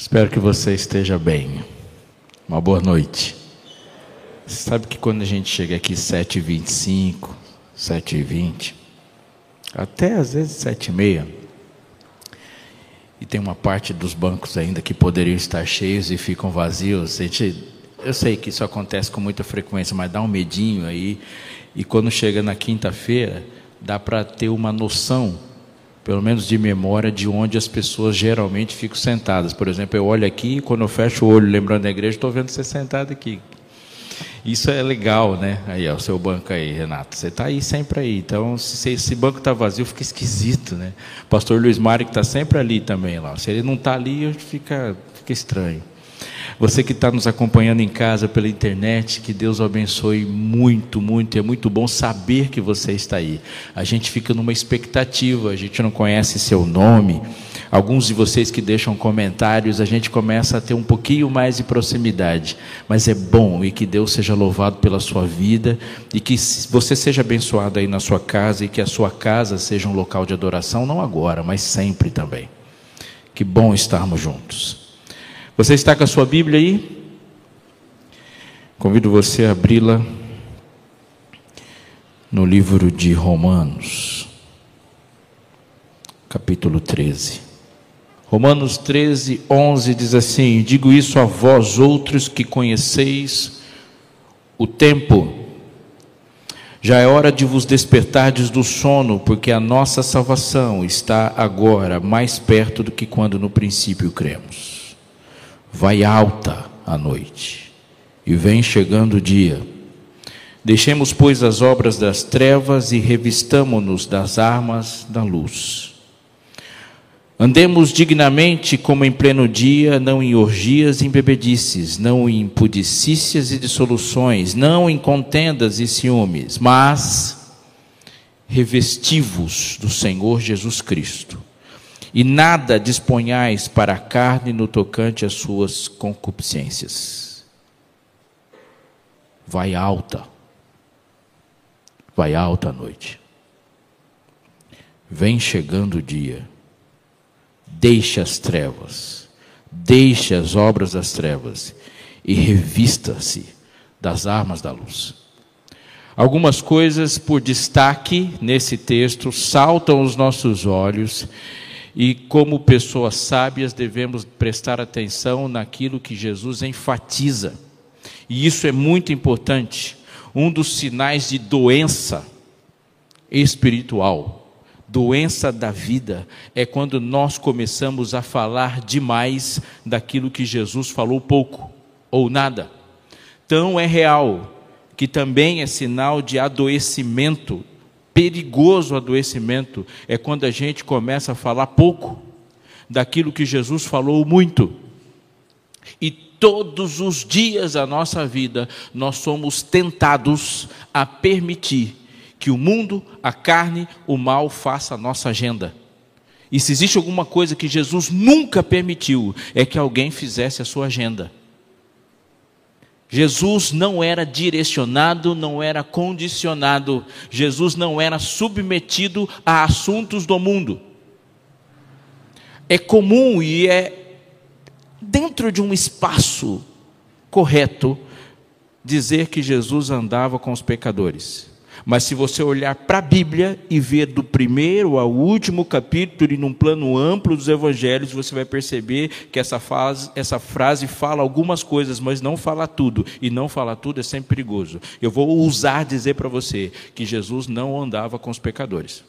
Espero que você esteja bem. Uma boa noite. Sabe que quando a gente chega aqui 7h25, 7h20, até às vezes 7h30, e tem uma parte dos bancos ainda que poderiam estar cheios e ficam vazios, gente, eu sei que isso acontece com muita frequência, mas dá um medinho aí, e quando chega na quinta-feira, dá para ter uma noção pelo menos de memória, de onde as pessoas geralmente ficam sentadas. Por exemplo, eu olho aqui e quando eu fecho o olho lembrando da igreja, estou vendo você sentado aqui. Isso é legal, né? Aí, ó, o seu banco aí, Renato. Você está aí sempre aí. Então, se esse banco está vazio, fica esquisito, né? O pastor Luiz Mário que está sempre ali também lá. Se ele não está ali, fica, fica estranho. Você que está nos acompanhando em casa pela internet, que Deus o abençoe muito, muito. É muito bom saber que você está aí. A gente fica numa expectativa, a gente não conhece seu nome. Alguns de vocês que deixam comentários, a gente começa a ter um pouquinho mais de proximidade. Mas é bom e que Deus seja louvado pela sua vida e que você seja abençoado aí na sua casa e que a sua casa seja um local de adoração, não agora, mas sempre também. Que bom estarmos juntos. Você está com a sua Bíblia aí? Convido você a abri-la no livro de Romanos, capítulo 13. Romanos 13, 11 diz assim: Digo isso a vós outros que conheceis o tempo. Já é hora de vos despertardes do sono, porque a nossa salvação está agora mais perto do que quando no princípio cremos vai alta a noite e vem chegando o dia. Deixemos, pois, as obras das trevas e revistamo-nos das armas da luz. Andemos dignamente como em pleno dia, não em orgias e em bebedices, não em pudicícias e dissoluções, não em contendas e ciúmes, mas revestivos do Senhor Jesus Cristo e nada disponhais para a carne no tocante às suas concupiscências. Vai alta, vai alta a noite. Vem chegando o dia. Deixe as trevas, deixe as obras das trevas e revista-se das armas da luz. Algumas coisas por destaque nesse texto saltam aos nossos olhos e como pessoas sábias devemos prestar atenção naquilo que Jesus enfatiza. E isso é muito importante. Um dos sinais de doença espiritual, doença da vida, é quando nós começamos a falar demais daquilo que Jesus falou pouco ou nada. Tão é real que também é sinal de adoecimento perigoso adoecimento é quando a gente começa a falar pouco daquilo que Jesus falou muito. E todos os dias da nossa vida nós somos tentados a permitir que o mundo, a carne, o mal faça a nossa agenda. E se existe alguma coisa que Jesus nunca permitiu, é que alguém fizesse a sua agenda. Jesus não era direcionado, não era condicionado, Jesus não era submetido a assuntos do mundo. É comum e é dentro de um espaço correto dizer que Jesus andava com os pecadores. Mas se você olhar para a Bíblia e ver do primeiro ao último capítulo e num plano amplo dos evangelhos, você vai perceber que essa, essa frase fala algumas coisas, mas não fala tudo. E não falar tudo é sempre perigoso. Eu vou ousar dizer para você que Jesus não andava com os pecadores.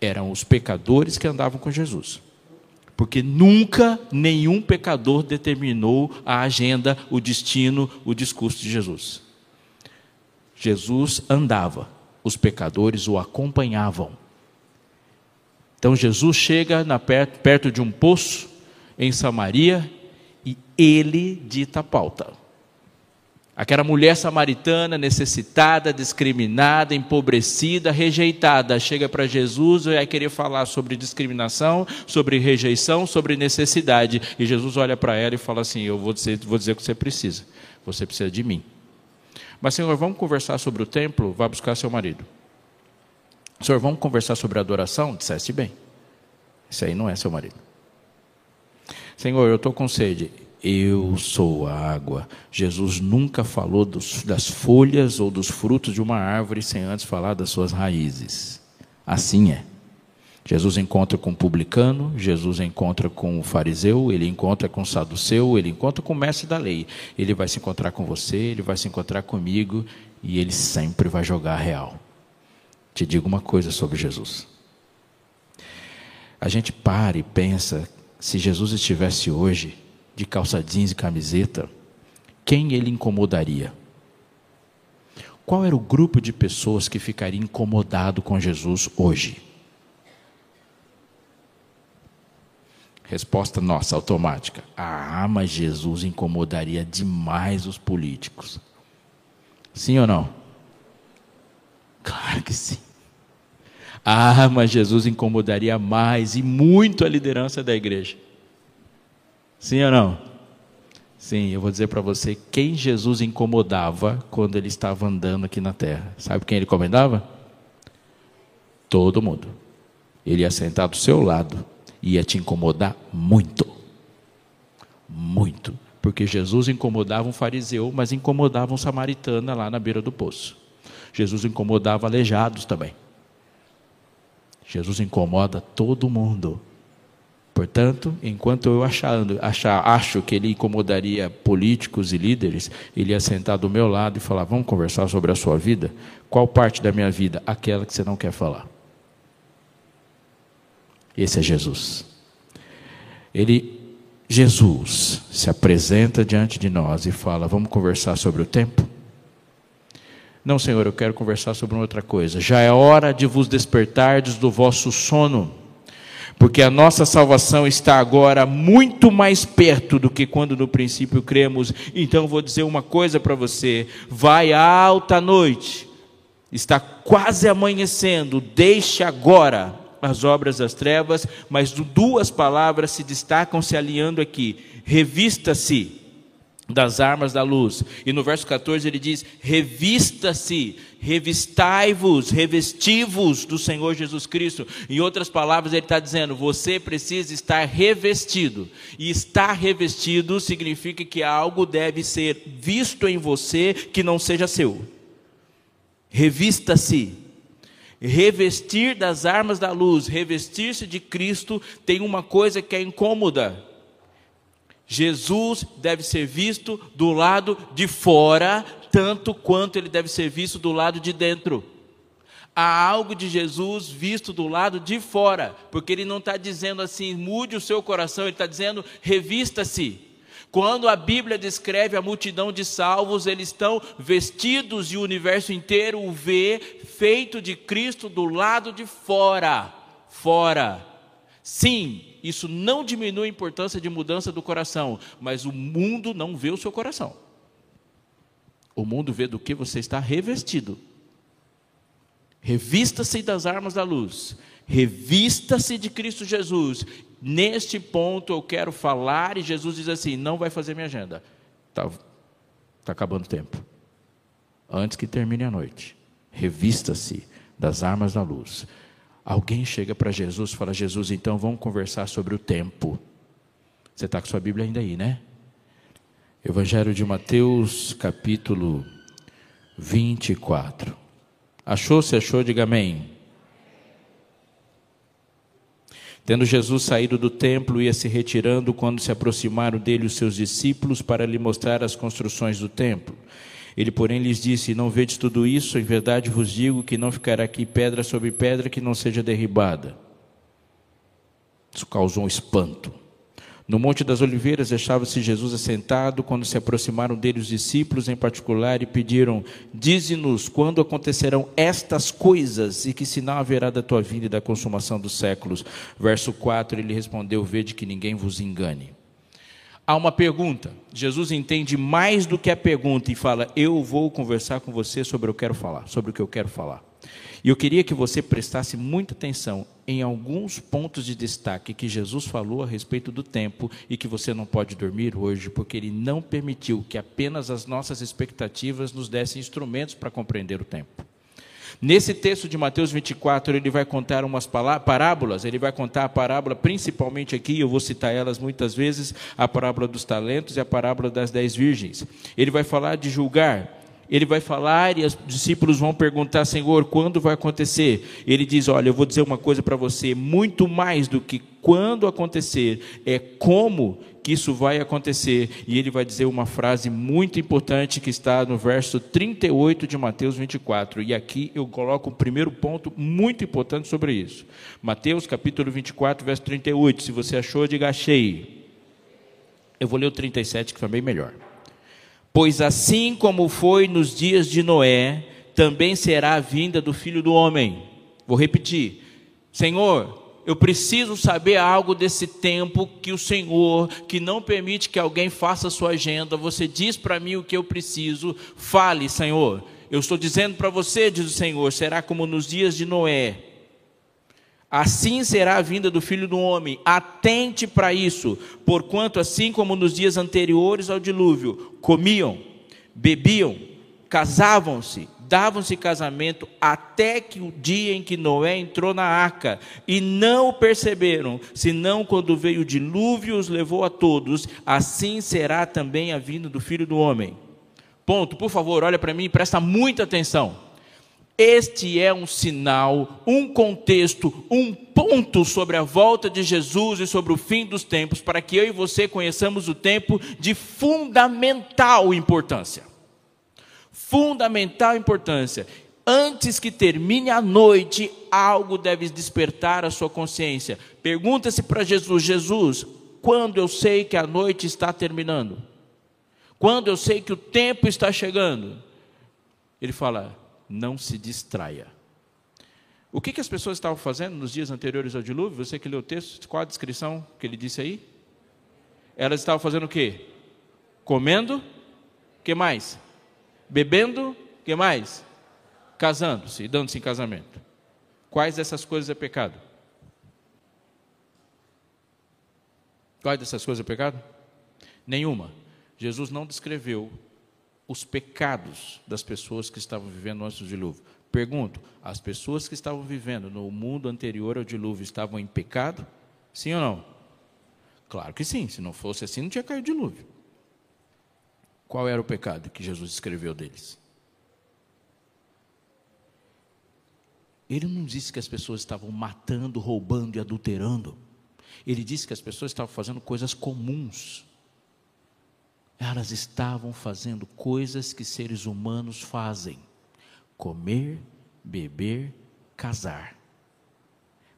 Eram os pecadores que andavam com Jesus. Porque nunca nenhum pecador determinou a agenda, o destino, o discurso de Jesus. Jesus andava, os pecadores o acompanhavam. Então Jesus chega perto, perto de um poço em Samaria e ele dita a pauta. Aquela mulher samaritana, necessitada, discriminada, empobrecida, rejeitada, chega para Jesus e vai querer falar sobre discriminação, sobre rejeição, sobre necessidade. E Jesus olha para ela e fala assim: Eu vou dizer, vou dizer o que você precisa. Você precisa de mim. Mas, Senhor, vamos conversar sobre o templo? Vá buscar seu marido. Senhor, vamos conversar sobre a adoração? Disseste bem. Esse aí não é seu marido. Senhor, eu estou com sede. Eu sou a água. Jesus nunca falou dos, das folhas ou dos frutos de uma árvore sem antes falar das suas raízes. Assim é. Jesus encontra com o publicano, Jesus encontra com o fariseu, ele encontra com o saduceu, ele encontra com o mestre da lei. Ele vai se encontrar com você, ele vai se encontrar comigo e ele sempre vai jogar real. Te digo uma coisa sobre Jesus. A gente para e pensa, se Jesus estivesse hoje de calça jeans e camiseta, quem ele incomodaria? Qual era o grupo de pessoas que ficaria incomodado com Jesus hoje? Resposta nossa, automática. Ah, mas Jesus incomodaria demais os políticos. Sim ou não? Claro que sim. Ah, mas Jesus incomodaria mais e muito a liderança da igreja. Sim ou não? Sim, eu vou dizer para você quem Jesus incomodava quando ele estava andando aqui na terra. Sabe quem ele incomodava? Todo mundo. Ele ia sentar do seu lado ia te incomodar muito. Muito. Porque Jesus incomodava um fariseu, mas incomodava um samaritano lá na beira do poço. Jesus incomodava aleijados também. Jesus incomoda todo mundo. Portanto, enquanto eu achando, achar, acho que ele incomodaria políticos e líderes, ele ia sentar do meu lado e falar: Vamos conversar sobre a sua vida? Qual parte da minha vida? Aquela que você não quer falar. Esse é Jesus. Ele, Jesus, se apresenta diante de nós e fala: Vamos conversar sobre o tempo? Não, Senhor, eu quero conversar sobre outra coisa. Já é hora de vos despertardes do vosso sono, porque a nossa salvação está agora muito mais perto do que quando no princípio cremos. Então vou dizer uma coisa para você: vai alta noite, está quase amanhecendo, deixe agora as obras das trevas, mas duas palavras se destacam se alinhando aqui: revista-se das armas da luz. E no verso 14 ele diz: revista-se, revistai-vos, revesti-vos do Senhor Jesus Cristo. Em outras palavras, ele está dizendo: você precisa estar revestido. E estar revestido significa que algo deve ser visto em você que não seja seu. Revista-se revestir das armas da luz, revestir-se de Cristo, tem uma coisa que é incômoda. Jesus deve ser visto do lado de fora, tanto quanto ele deve ser visto do lado de dentro. Há algo de Jesus visto do lado de fora, porque ele não está dizendo assim, mude o seu coração, ele está dizendo, revista-se. Quando a Bíblia descreve a multidão de salvos, eles estão vestidos e o universo inteiro o vê feito de Cristo do lado de fora. Fora. Sim, isso não diminui a importância de mudança do coração, mas o mundo não vê o seu coração. O mundo vê do que você está revestido. Revista-se das armas da luz. Revista-se de Cristo Jesus Neste ponto eu quero falar, e Jesus diz assim: não vai fazer minha agenda. Está tá acabando o tempo. Antes que termine a noite, revista-se das armas da luz. Alguém chega para Jesus e fala: Jesus, então vamos conversar sobre o tempo. Você está com sua Bíblia ainda aí, né? Evangelho de Mateus, capítulo 24. Achou? Se achou? Diga amém. Tendo Jesus saído do templo, ia se retirando quando se aproximaram dele os seus discípulos para lhe mostrar as construções do templo. Ele, porém, lhes disse: Não vedes tudo isso? Em verdade vos digo que não ficará aqui pedra sobre pedra que não seja derribada. Isso causou um espanto. No Monte das Oliveiras deixava-se Jesus assentado quando se aproximaram dele os discípulos em particular e pediram: Dize-nos quando acontecerão estas coisas e que sinal haverá da tua vinda e da consumação dos séculos. Verso 4 ele respondeu: Vede que ninguém vos engane. Há uma pergunta. Jesus entende mais do que a pergunta e fala: Eu vou conversar com você sobre o que eu quero falar, sobre o que eu quero falar. E eu queria que você prestasse muita atenção em alguns pontos de destaque que Jesus falou a respeito do tempo e que você não pode dormir hoje, porque ele não permitiu que apenas as nossas expectativas nos dessem instrumentos para compreender o tempo. Nesse texto de Mateus 24, ele vai contar umas parábolas, ele vai contar a parábola, principalmente aqui, eu vou citar elas muitas vezes, a parábola dos talentos e a parábola das dez virgens. Ele vai falar de julgar, ele vai falar e os discípulos vão perguntar, Senhor, quando vai acontecer? Ele diz: Olha, eu vou dizer uma coisa para você, muito mais do que quando acontecer, é como que isso vai acontecer. E ele vai dizer uma frase muito importante que está no verso 38 de Mateus 24. E aqui eu coloco o primeiro ponto muito importante sobre isso. Mateus capítulo 24, verso 38. Se você achou, diga achei. Eu vou ler o 37, que foi bem melhor. Pois assim como foi nos dias de Noé, também será a vinda do filho do homem. Vou repetir. Senhor, eu preciso saber algo desse tempo que o Senhor, que não permite que alguém faça a sua agenda, você diz para mim o que eu preciso, fale, Senhor. Eu estou dizendo para você, diz o Senhor, será como nos dias de Noé. Assim será a vinda do filho do homem. Atente para isso, porquanto, assim como nos dias anteriores ao dilúvio, comiam, bebiam, casavam-se, davam-se casamento até que o dia em que Noé entrou na arca, e não o perceberam, senão quando veio o dilúvio os levou a todos, assim será também a vinda do filho do homem. Ponto, por favor, olha para mim e presta muita atenção. Este é um sinal, um contexto, um ponto sobre a volta de Jesus e sobre o fim dos tempos, para que eu e você conheçamos o tempo de fundamental importância fundamental importância. Antes que termine a noite, algo deve despertar a sua consciência. Pergunta-se para Jesus: Jesus, quando eu sei que a noite está terminando? Quando eu sei que o tempo está chegando? Ele fala: não se distraia. O que, que as pessoas estavam fazendo nos dias anteriores ao dilúvio? Você que leu o texto, qual a descrição que ele disse aí? Elas estavam fazendo o quê? Comendo, que mais? Bebendo, que mais? Casando-se e dando-se em casamento. Quais dessas coisas é pecado? Quais dessas coisas é pecado? Nenhuma. Jesus não descreveu os pecados das pessoas que estavam vivendo antes do dilúvio. Pergunto: as pessoas que estavam vivendo no mundo anterior ao dilúvio estavam em pecado? Sim ou não? Claro que sim, se não fosse assim, não tinha caído dilúvio. Qual era o pecado que Jesus escreveu deles? Ele não disse que as pessoas estavam matando, roubando e adulterando. Ele disse que as pessoas estavam fazendo coisas comuns. Elas estavam fazendo coisas que seres humanos fazem: comer, beber, casar.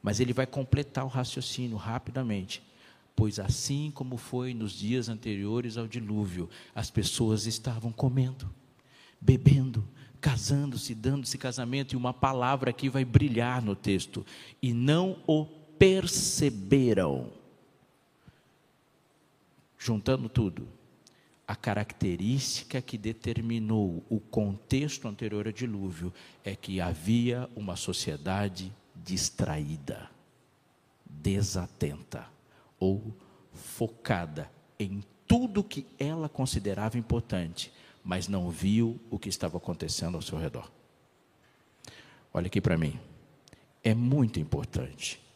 Mas ele vai completar o raciocínio rapidamente. Pois assim como foi nos dias anteriores ao dilúvio, as pessoas estavam comendo, bebendo, casando-se, dando-se casamento, e uma palavra aqui vai brilhar no texto, e não o perceberam. Juntando tudo, a característica que determinou o contexto anterior ao dilúvio é que havia uma sociedade distraída, desatenta ou focada em tudo que ela considerava importante, mas não viu o que estava acontecendo ao seu redor. Olha aqui para mim. É muito importante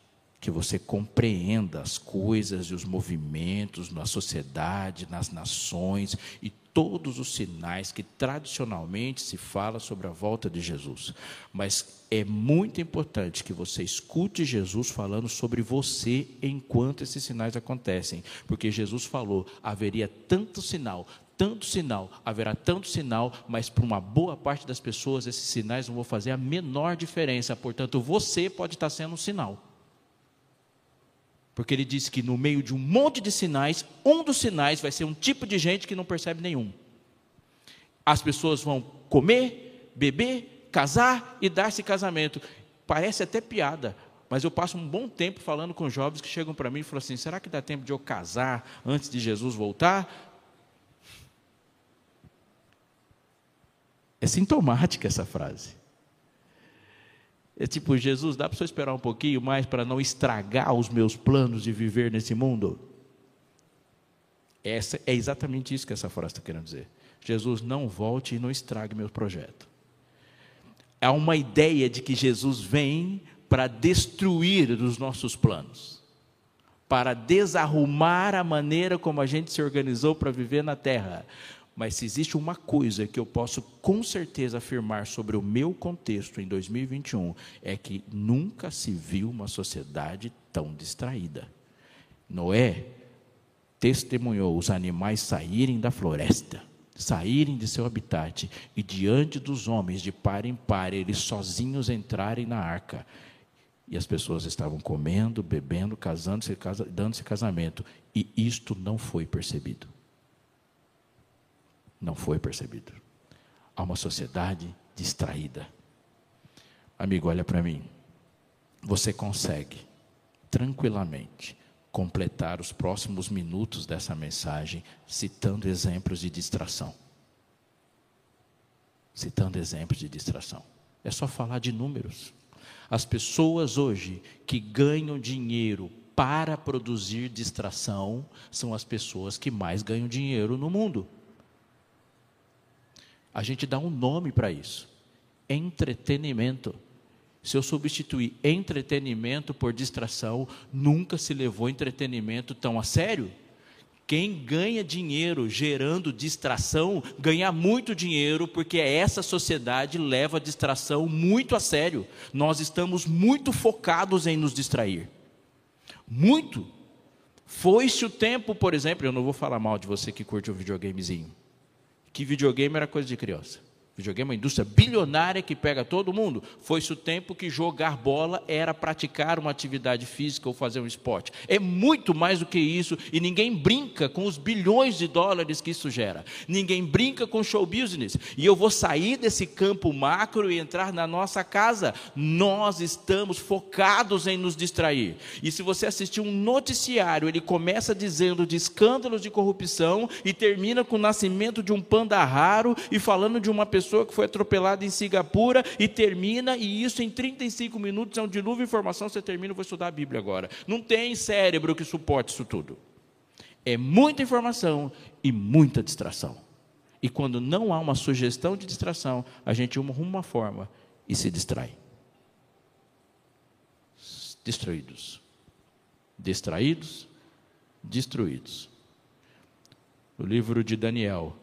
que você compreenda as coisas e os movimentos na sociedade, nas nações e todos os sinais que tradicionalmente se fala sobre a volta de Jesus. Mas é muito importante que você escute Jesus falando sobre você enquanto esses sinais acontecem, porque Jesus falou: haveria tanto sinal, tanto sinal, haverá tanto sinal, mas para uma boa parte das pessoas esses sinais não vão fazer a menor diferença. Portanto, você pode estar sendo um sinal. Porque ele disse que no meio de um monte de sinais, um dos sinais vai ser um tipo de gente que não percebe nenhum. As pessoas vão comer, beber, casar e dar-se casamento. Parece até piada, mas eu passo um bom tempo falando com jovens que chegam para mim e falam assim: será que dá tempo de eu casar antes de Jesus voltar? É sintomática essa frase. É tipo, Jesus, dá para você esperar um pouquinho mais para não estragar os meus planos de viver nesse mundo? Essa, é exatamente isso que essa frase está querendo dizer. Jesus, não volte e não estrague meu projeto. há uma ideia de que Jesus vem para destruir os nossos planos, para desarrumar a maneira como a gente se organizou para viver na terra. Mas se existe uma coisa que eu posso com certeza afirmar sobre o meu contexto em 2021, é que nunca se viu uma sociedade tão distraída. Noé testemunhou os animais saírem da floresta, saírem de seu habitat e diante dos homens de par em par, eles sozinhos entrarem na arca. E as pessoas estavam comendo, bebendo, casando-se, dando-se casamento, e isto não foi percebido não foi percebido. Há uma sociedade distraída. Amigo, olha para mim. Você consegue tranquilamente completar os próximos minutos dessa mensagem citando exemplos de distração. Citando exemplos de distração. É só falar de números. As pessoas hoje que ganham dinheiro para produzir distração são as pessoas que mais ganham dinheiro no mundo. A gente dá um nome para isso: entretenimento. Se eu substituir entretenimento por distração, nunca se levou entretenimento tão a sério. Quem ganha dinheiro gerando distração, ganha muito dinheiro, porque essa sociedade leva a distração muito a sério. Nós estamos muito focados em nos distrair. Muito. Foi-se o tempo, por exemplo, eu não vou falar mal de você que curte um videogamezinho que videogame era coisa de criança. Videogame é uma indústria bilionária que pega todo mundo. Foi-se o tempo que jogar bola era praticar uma atividade física ou fazer um esporte. É muito mais do que isso e ninguém brinca com os bilhões de dólares que isso gera. Ninguém brinca com show business. E eu vou sair desse campo macro e entrar na nossa casa. Nós estamos focados em nos distrair. E se você assistir um noticiário, ele começa dizendo de escândalos de corrupção e termina com o nascimento de um panda raro e falando de uma pessoa pessoa que foi atropelada em Singapura e termina, e isso em 35 minutos é um dilúvio de informação, você termina, eu vou estudar a Bíblia agora. Não tem cérebro que suporte isso tudo. É muita informação e muita distração. E quando não há uma sugestão de distração, a gente arruma uma forma e se distrai. Destruídos. Distraídos, destruídos. No livro de Daniel,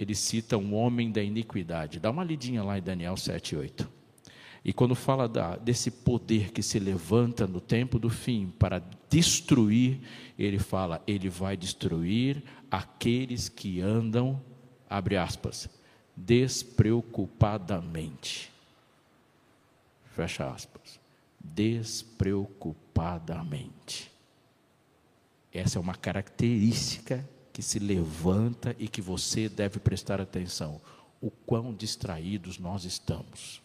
ele cita um homem da iniquidade. Dá uma lidinha lá em Daniel 7, 8. E quando fala da, desse poder que se levanta no tempo do fim para destruir, ele fala: ele vai destruir aqueles que andam, abre aspas, despreocupadamente. Fecha aspas. Despreocupadamente. Essa é uma característica que se levanta e que você deve prestar atenção. O quão distraídos nós estamos.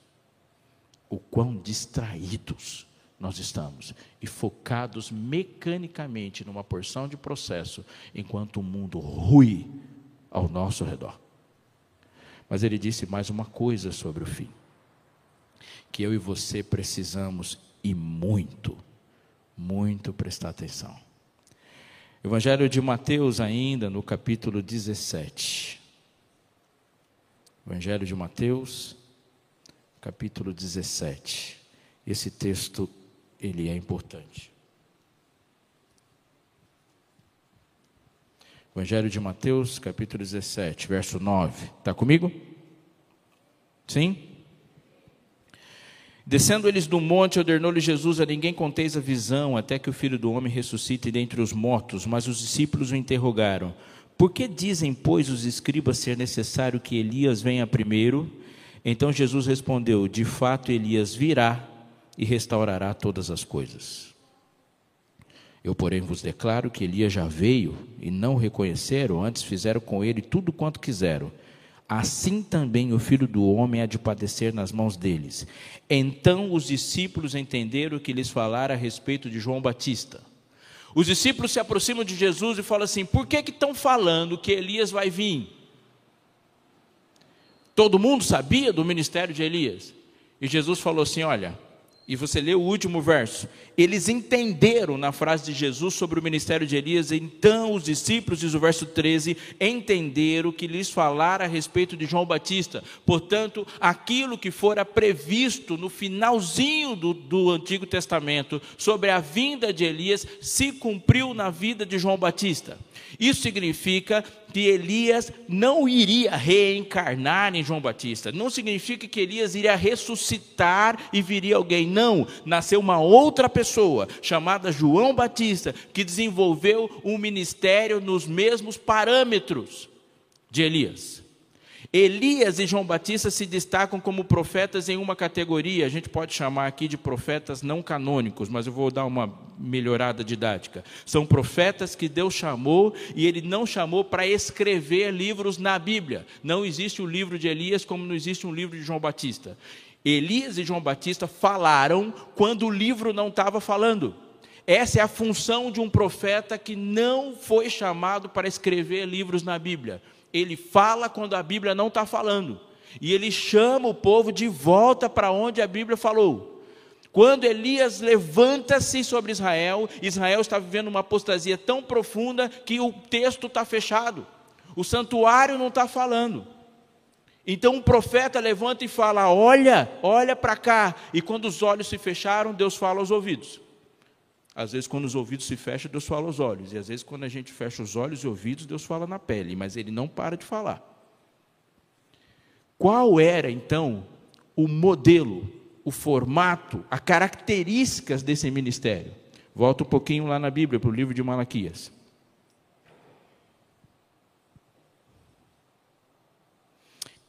O quão distraídos nós estamos e focados mecanicamente numa porção de processo, enquanto o mundo rui ao nosso redor. Mas ele disse mais uma coisa sobre o fim: que eu e você precisamos e muito, muito prestar atenção. Evangelho de Mateus, ainda no capítulo 17. Evangelho de Mateus, capítulo 17. Esse texto, ele é importante. Evangelho de Mateus, capítulo 17, verso 9. Está comigo? Sim? Descendo eles do monte, ordenou-lhe Jesus: A ninguém conteis a visão, até que o filho do homem ressuscite dentre os mortos. Mas os discípulos o interrogaram: Por que dizem, pois, os escribas ser necessário que Elias venha primeiro? Então Jesus respondeu: De fato, Elias virá e restaurará todas as coisas. Eu, porém, vos declaro que Elias já veio e não o reconheceram, antes fizeram com ele tudo quanto quiseram assim também o filho do homem há de padecer nas mãos deles. Então os discípulos entenderam o que lhes falara a respeito de João Batista. Os discípulos se aproximam de Jesus e falam assim: por que estão falando que Elias vai vir? Todo mundo sabia do ministério de Elias. E Jesus falou assim: olha, e você lê o último verso, eles entenderam na frase de Jesus sobre o ministério de Elias, então os discípulos, diz o verso 13, entenderam que lhes falara a respeito de João Batista. Portanto, aquilo que fora previsto no finalzinho do, do Antigo Testamento sobre a vinda de Elias se cumpriu na vida de João Batista. Isso significa que Elias não iria reencarnar em João Batista. Não significa que Elias iria ressuscitar e viria alguém. Não. Nasceu uma outra pessoa, chamada João Batista, que desenvolveu um ministério nos mesmos parâmetros de Elias. Elias e João Batista se destacam como profetas em uma categoria, a gente pode chamar aqui de profetas não canônicos, mas eu vou dar uma melhorada didática. São profetas que Deus chamou e ele não chamou para escrever livros na Bíblia. Não existe o livro de Elias como não existe um livro de João Batista. Elias e João Batista falaram quando o livro não estava falando. Essa é a função de um profeta que não foi chamado para escrever livros na Bíblia ele fala quando a Bíblia não está falando. E ele chama o povo de volta para onde a Bíblia falou. Quando Elias levanta-se sobre Israel, Israel está vivendo uma apostasia tão profunda que o texto está fechado. O santuário não está falando. Então o profeta levanta e fala: Olha, olha para cá. E quando os olhos se fecharam, Deus fala aos ouvidos. Às vezes, quando os ouvidos se fecham, Deus fala aos olhos. E às vezes, quando a gente fecha os olhos e ouvidos, Deus fala na pele. Mas ele não para de falar. Qual era, então, o modelo, o formato, as características desse ministério? Volta um pouquinho lá na Bíblia, para o livro de Malaquias.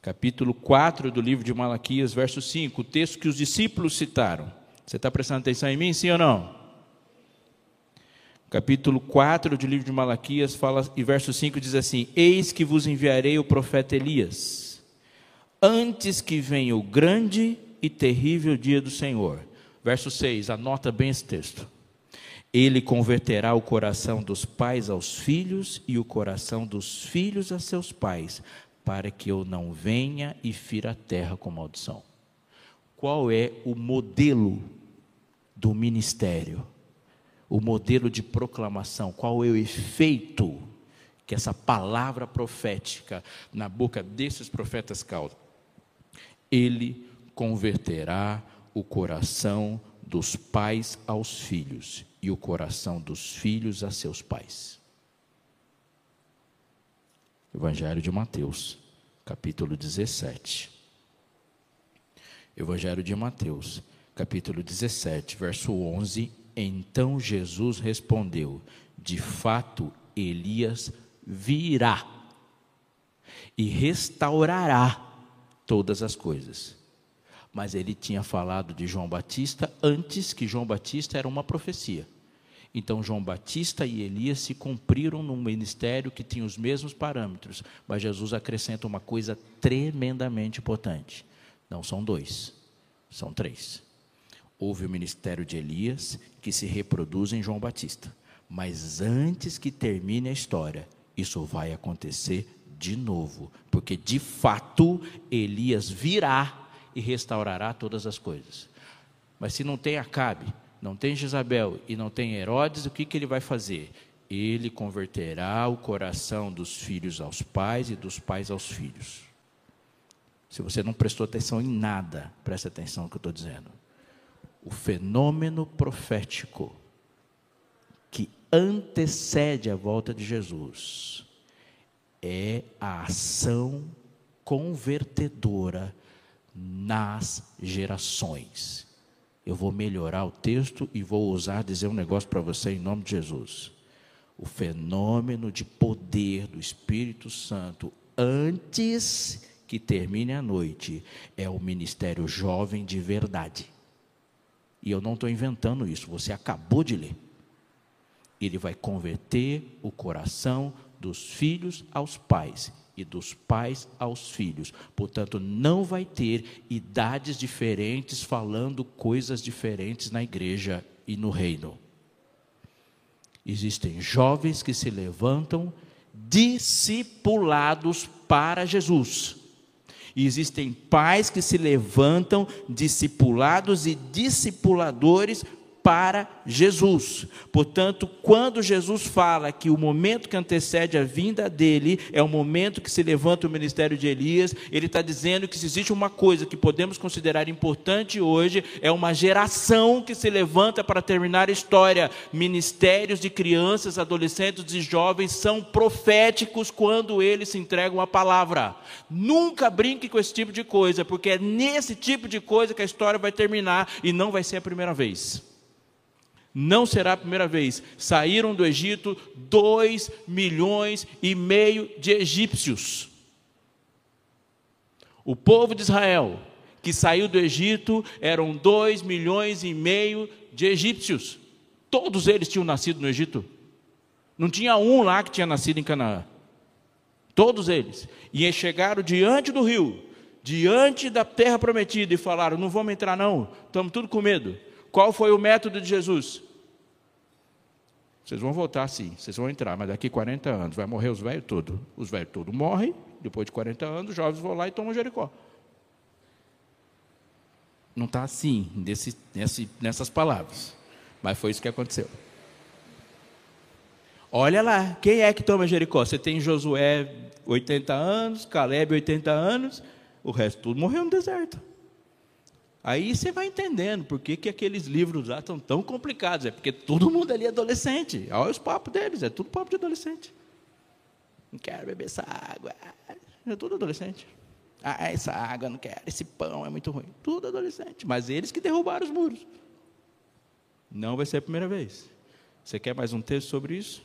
Capítulo 4 do livro de Malaquias, verso 5, o texto que os discípulos citaram. Você está prestando atenção em mim, sim ou não? Capítulo 4 do livro de Malaquias, fala, e verso 5 diz assim: Eis que vos enviarei o profeta Elias, antes que venha o grande e terrível dia do Senhor. Verso 6, anota bem esse texto. Ele converterá o coração dos pais aos filhos e o coração dos filhos a seus pais, para que eu não venha e fira a terra com maldição. Qual é o modelo do ministério? O modelo de proclamação, qual é o efeito que essa palavra profética na boca desses profetas causa. Ele converterá o coração dos pais aos filhos e o coração dos filhos a seus pais. Evangelho de Mateus, capítulo 17. Evangelho de Mateus, capítulo 17, verso 11 então Jesus respondeu: De fato, Elias virá e restaurará todas as coisas. Mas ele tinha falado de João Batista antes que João Batista era uma profecia. Então João Batista e Elias se cumpriram num ministério que tinha os mesmos parâmetros, mas Jesus acrescenta uma coisa tremendamente importante. Não são dois, são três. Houve o ministério de Elias, que se reproduz em João Batista. Mas antes que termine a história, isso vai acontecer de novo, porque de fato Elias virá e restaurará todas as coisas. Mas se não tem Acabe, não tem Jezabel e não tem Herodes, o que, que ele vai fazer? Ele converterá o coração dos filhos aos pais e dos pais aos filhos. Se você não prestou atenção em nada, preste atenção no que eu estou dizendo o fenômeno profético que antecede a volta de Jesus é a ação convertedora nas gerações. Eu vou melhorar o texto e vou usar dizer um negócio para você em nome de Jesus. O fenômeno de poder do Espírito Santo antes que termine a noite é o ministério jovem de verdade. E eu não estou inventando isso, você acabou de ler. Ele vai converter o coração dos filhos aos pais e dos pais aos filhos. Portanto, não vai ter idades diferentes falando coisas diferentes na igreja e no reino. Existem jovens que se levantam discipulados para Jesus. E existem pais que se levantam, discipulados e discipuladores para Jesus. Portanto, quando Jesus fala que o momento que antecede a vinda dele é o momento que se levanta o ministério de Elias, ele está dizendo que se existe uma coisa que podemos considerar importante hoje, é uma geração que se levanta para terminar a história. Ministérios de crianças, adolescentes e jovens são proféticos quando eles se entregam a palavra. Nunca brinque com esse tipo de coisa, porque é nesse tipo de coisa que a história vai terminar e não vai ser a primeira vez. Não será a primeira vez. Saíram do Egito dois milhões e meio de egípcios. O povo de Israel que saiu do Egito eram dois milhões e meio de egípcios. Todos eles tinham nascido no Egito. Não tinha um lá que tinha nascido em Canaã. Todos eles. E chegaram diante do rio, diante da terra prometida, e falaram: Não vamos entrar, não, estamos tudo com medo. Qual foi o método de Jesus? Vocês vão voltar sim, vocês vão entrar, mas daqui 40 anos vai morrer os velhos todos. Os velhos todos morrem, depois de 40 anos, os jovens vão lá e tomam Jericó. Não está assim, nesse, nesse, nessas palavras, mas foi isso que aconteceu. Olha lá, quem é que toma Jericó? Você tem Josué 80 anos, Caleb 80 anos, o resto tudo morreu no deserto. Aí você vai entendendo por que, que aqueles livros lá estão tão complicados. É porque todo mundo ali é adolescente. Olha os papos deles, é tudo papo de adolescente. Não quero beber essa água. É tudo adolescente. Ah, essa água não quero, esse pão é muito ruim. Tudo adolescente. Mas eles que derrubaram os muros. Não vai ser a primeira vez. Você quer mais um texto sobre isso?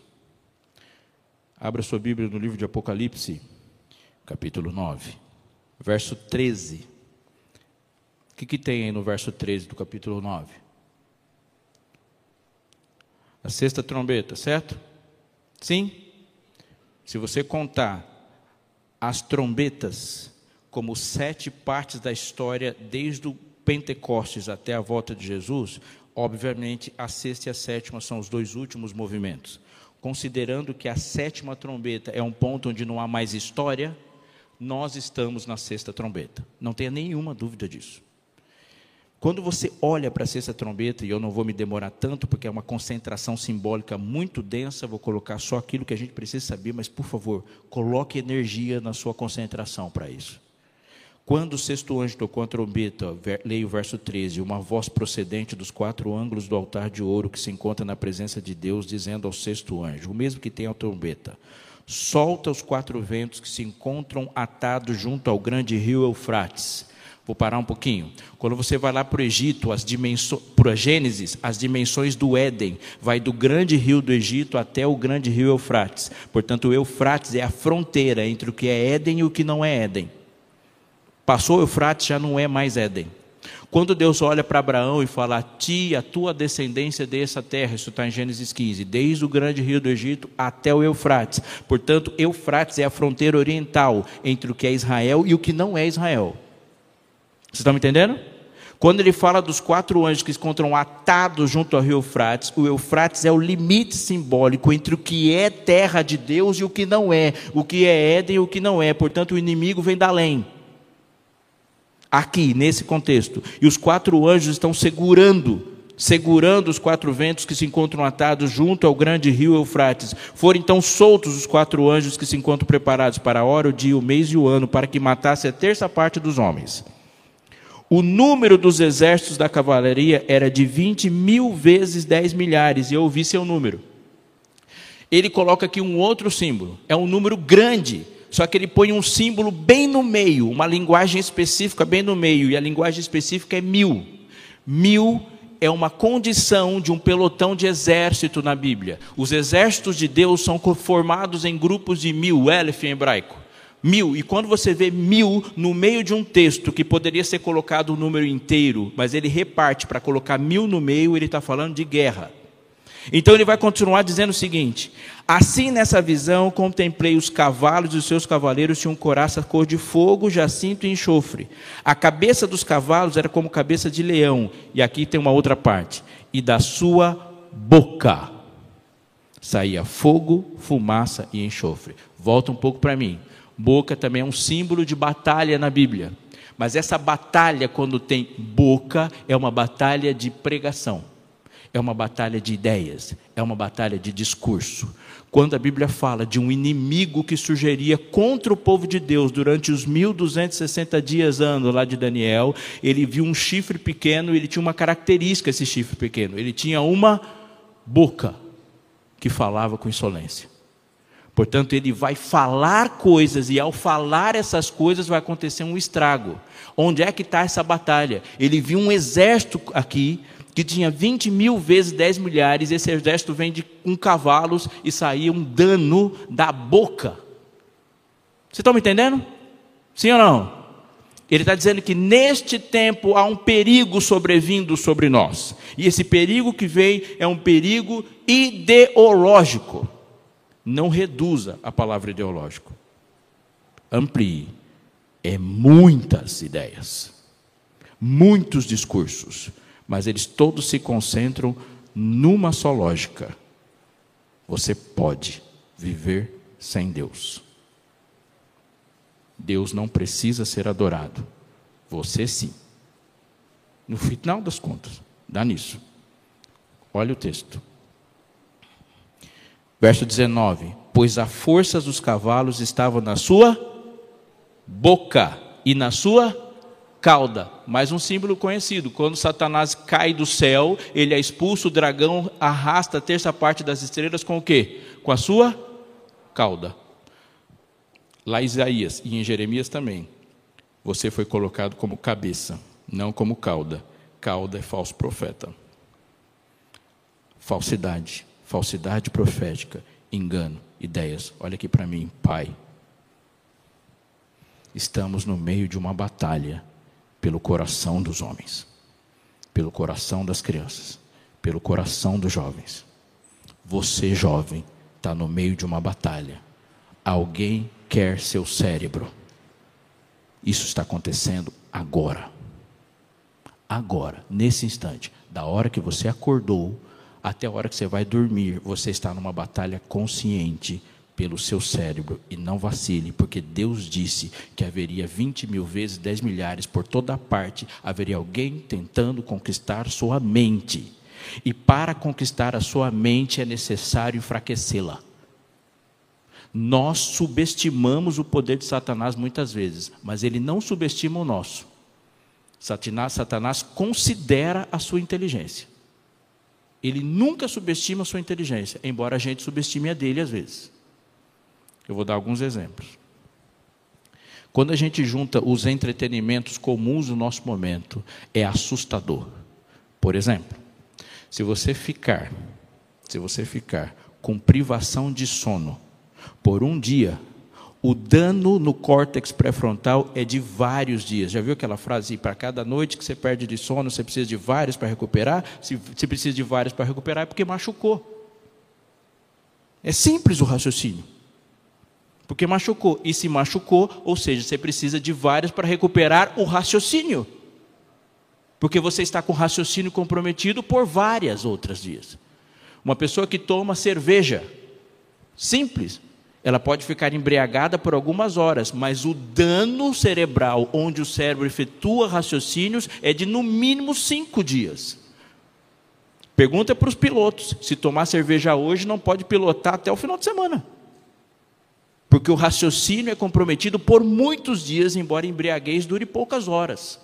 Abra sua Bíblia no livro de Apocalipse, capítulo 9, verso 13 que, que tem aí no verso 13 do capítulo 9? A sexta trombeta, certo? Sim? Se você contar as trombetas como sete partes da história, desde o Pentecostes até a volta de Jesus, obviamente a sexta e a sétima são os dois últimos movimentos. Considerando que a sétima trombeta é um ponto onde não há mais história, nós estamos na sexta trombeta. Não tenha nenhuma dúvida disso. Quando você olha para a sexta trombeta, e eu não vou me demorar tanto, porque é uma concentração simbólica muito densa, vou colocar só aquilo que a gente precisa saber, mas por favor, coloque energia na sua concentração para isso. Quando o sexto anjo tocou a trombeta, leio o verso 13, uma voz procedente dos quatro ângulos do altar de ouro que se encontra na presença de Deus, dizendo ao sexto anjo, o mesmo que tem a trombeta, solta os quatro ventos que se encontram atados junto ao grande rio Eufrates Vou parar um pouquinho. Quando você vai lá para o Egito, as dimensões, para Gênesis, as dimensões do Éden, vai do grande rio do Egito até o grande rio Eufrates. Portanto, o Eufrates é a fronteira entre o que é Éden e o que não é Éden. Passou o Eufrates, já não é mais Éden. Quando Deus olha para Abraão e fala, a ti, a tua descendência dessa terra, isso está em Gênesis 15, desde o grande rio do Egito até o Eufrates. Portanto, Eufrates é a fronteira oriental entre o que é Israel e o que não é Israel. Vocês estão me entendendo? Quando ele fala dos quatro anjos que se encontram atados junto ao rio Eufrates, o Eufrates é o limite simbólico entre o que é terra de Deus e o que não é, o que é Éden e o que não é. Portanto, o inimigo vem da além. Aqui, nesse contexto. E os quatro anjos estão segurando, segurando os quatro ventos que se encontram atados junto ao grande rio Eufrates. Foram então soltos os quatro anjos que se encontram preparados para a hora, o dia, o mês e o ano, para que matasse a terça parte dos homens. O número dos exércitos da cavalaria era de 20 mil vezes 10 milhares, e eu ouvi seu número. Ele coloca aqui um outro símbolo, é um número grande, só que ele põe um símbolo bem no meio, uma linguagem específica bem no meio, e a linguagem específica é mil. Mil é uma condição de um pelotão de exército na Bíblia. Os exércitos de Deus são formados em grupos de mil, elef em hebraico. Mil. E quando você vê mil no meio de um texto que poderia ser colocado o um número inteiro, mas ele reparte para colocar mil no meio, ele está falando de guerra. Então ele vai continuar dizendo o seguinte: Assim nessa visão contemplei os cavalos e os seus cavaleiros tinham coraça cor de fogo, jacinto e enxofre. A cabeça dos cavalos era como cabeça de leão, e aqui tem uma outra parte. E da sua boca saía fogo, fumaça e enxofre. Volta um pouco para mim. Boca também é um símbolo de batalha na Bíblia. Mas essa batalha, quando tem boca, é uma batalha de pregação, é uma batalha de ideias, é uma batalha de discurso. Quando a Bíblia fala de um inimigo que surgiria contra o povo de Deus durante os 1260 dias ano lá de Daniel, ele viu um chifre pequeno, ele tinha uma característica esse chifre pequeno, ele tinha uma boca que falava com insolência. Portanto, ele vai falar coisas, e ao falar essas coisas vai acontecer um estrago. Onde é que está essa batalha? Ele viu um exército aqui, que tinha 20 mil vezes 10 milhares, esse exército vem de, com cavalos e saía um dano da boca. Vocês estão me entendendo? Sim ou não? Ele está dizendo que neste tempo há um perigo sobrevindo sobre nós. E esse perigo que vem é um perigo ideológico. Não reduza a palavra ideológico. Amplie. É muitas ideias, muitos discursos, mas eles todos se concentram numa só lógica. Você pode viver sem Deus. Deus não precisa ser adorado. Você sim. No final das contas, dá nisso. Olha o texto. Verso 19: Pois a força dos cavalos estava na sua boca e na sua cauda. Mais um símbolo conhecido. Quando Satanás cai do céu, ele é expulso, o dragão arrasta a terça parte das estrelas com o quê? Com a sua cauda. Lá em Isaías e em Jeremias também. Você foi colocado como cabeça, não como cauda. Cauda é falso profeta. Falsidade falsidade profética, engano, ideias. Olha aqui para mim, Pai. Estamos no meio de uma batalha pelo coração dos homens, pelo coração das crianças, pelo coração dos jovens. Você, jovem, está no meio de uma batalha. Alguém quer seu cérebro. Isso está acontecendo agora. Agora, nesse instante, da hora que você acordou até a hora que você vai dormir, você está numa batalha consciente pelo seu cérebro e não vacile, porque Deus disse que haveria 20 mil vezes 10 milhares por toda parte, haveria alguém tentando conquistar sua mente. E para conquistar a sua mente é necessário enfraquecê-la. Nós subestimamos o poder de Satanás muitas vezes, mas ele não subestima o nosso. Satanás, Satanás considera a sua inteligência. Ele nunca subestima a sua inteligência, embora a gente subestime a dele às vezes. Eu vou dar alguns exemplos. Quando a gente junta os entretenimentos comuns do nosso momento, é assustador. Por exemplo, se você ficar, se você ficar com privação de sono por um dia, o dano no córtex pré-frontal é de vários dias. Já viu aquela frase? Para cada noite que você perde de sono, você precisa de vários para recuperar? Se você precisa de vários para recuperar, é porque machucou. É simples o raciocínio. Porque machucou. E se machucou, ou seja, você precisa de vários para recuperar o raciocínio. Porque você está com o raciocínio comprometido por várias outras dias. Uma pessoa que toma cerveja, simples, ela pode ficar embriagada por algumas horas, mas o dano cerebral, onde o cérebro efetua raciocínios, é de no mínimo cinco dias. Pergunta para os pilotos: se tomar cerveja hoje, não pode pilotar até o final de semana. Porque o raciocínio é comprometido por muitos dias, embora embriaguez dure poucas horas.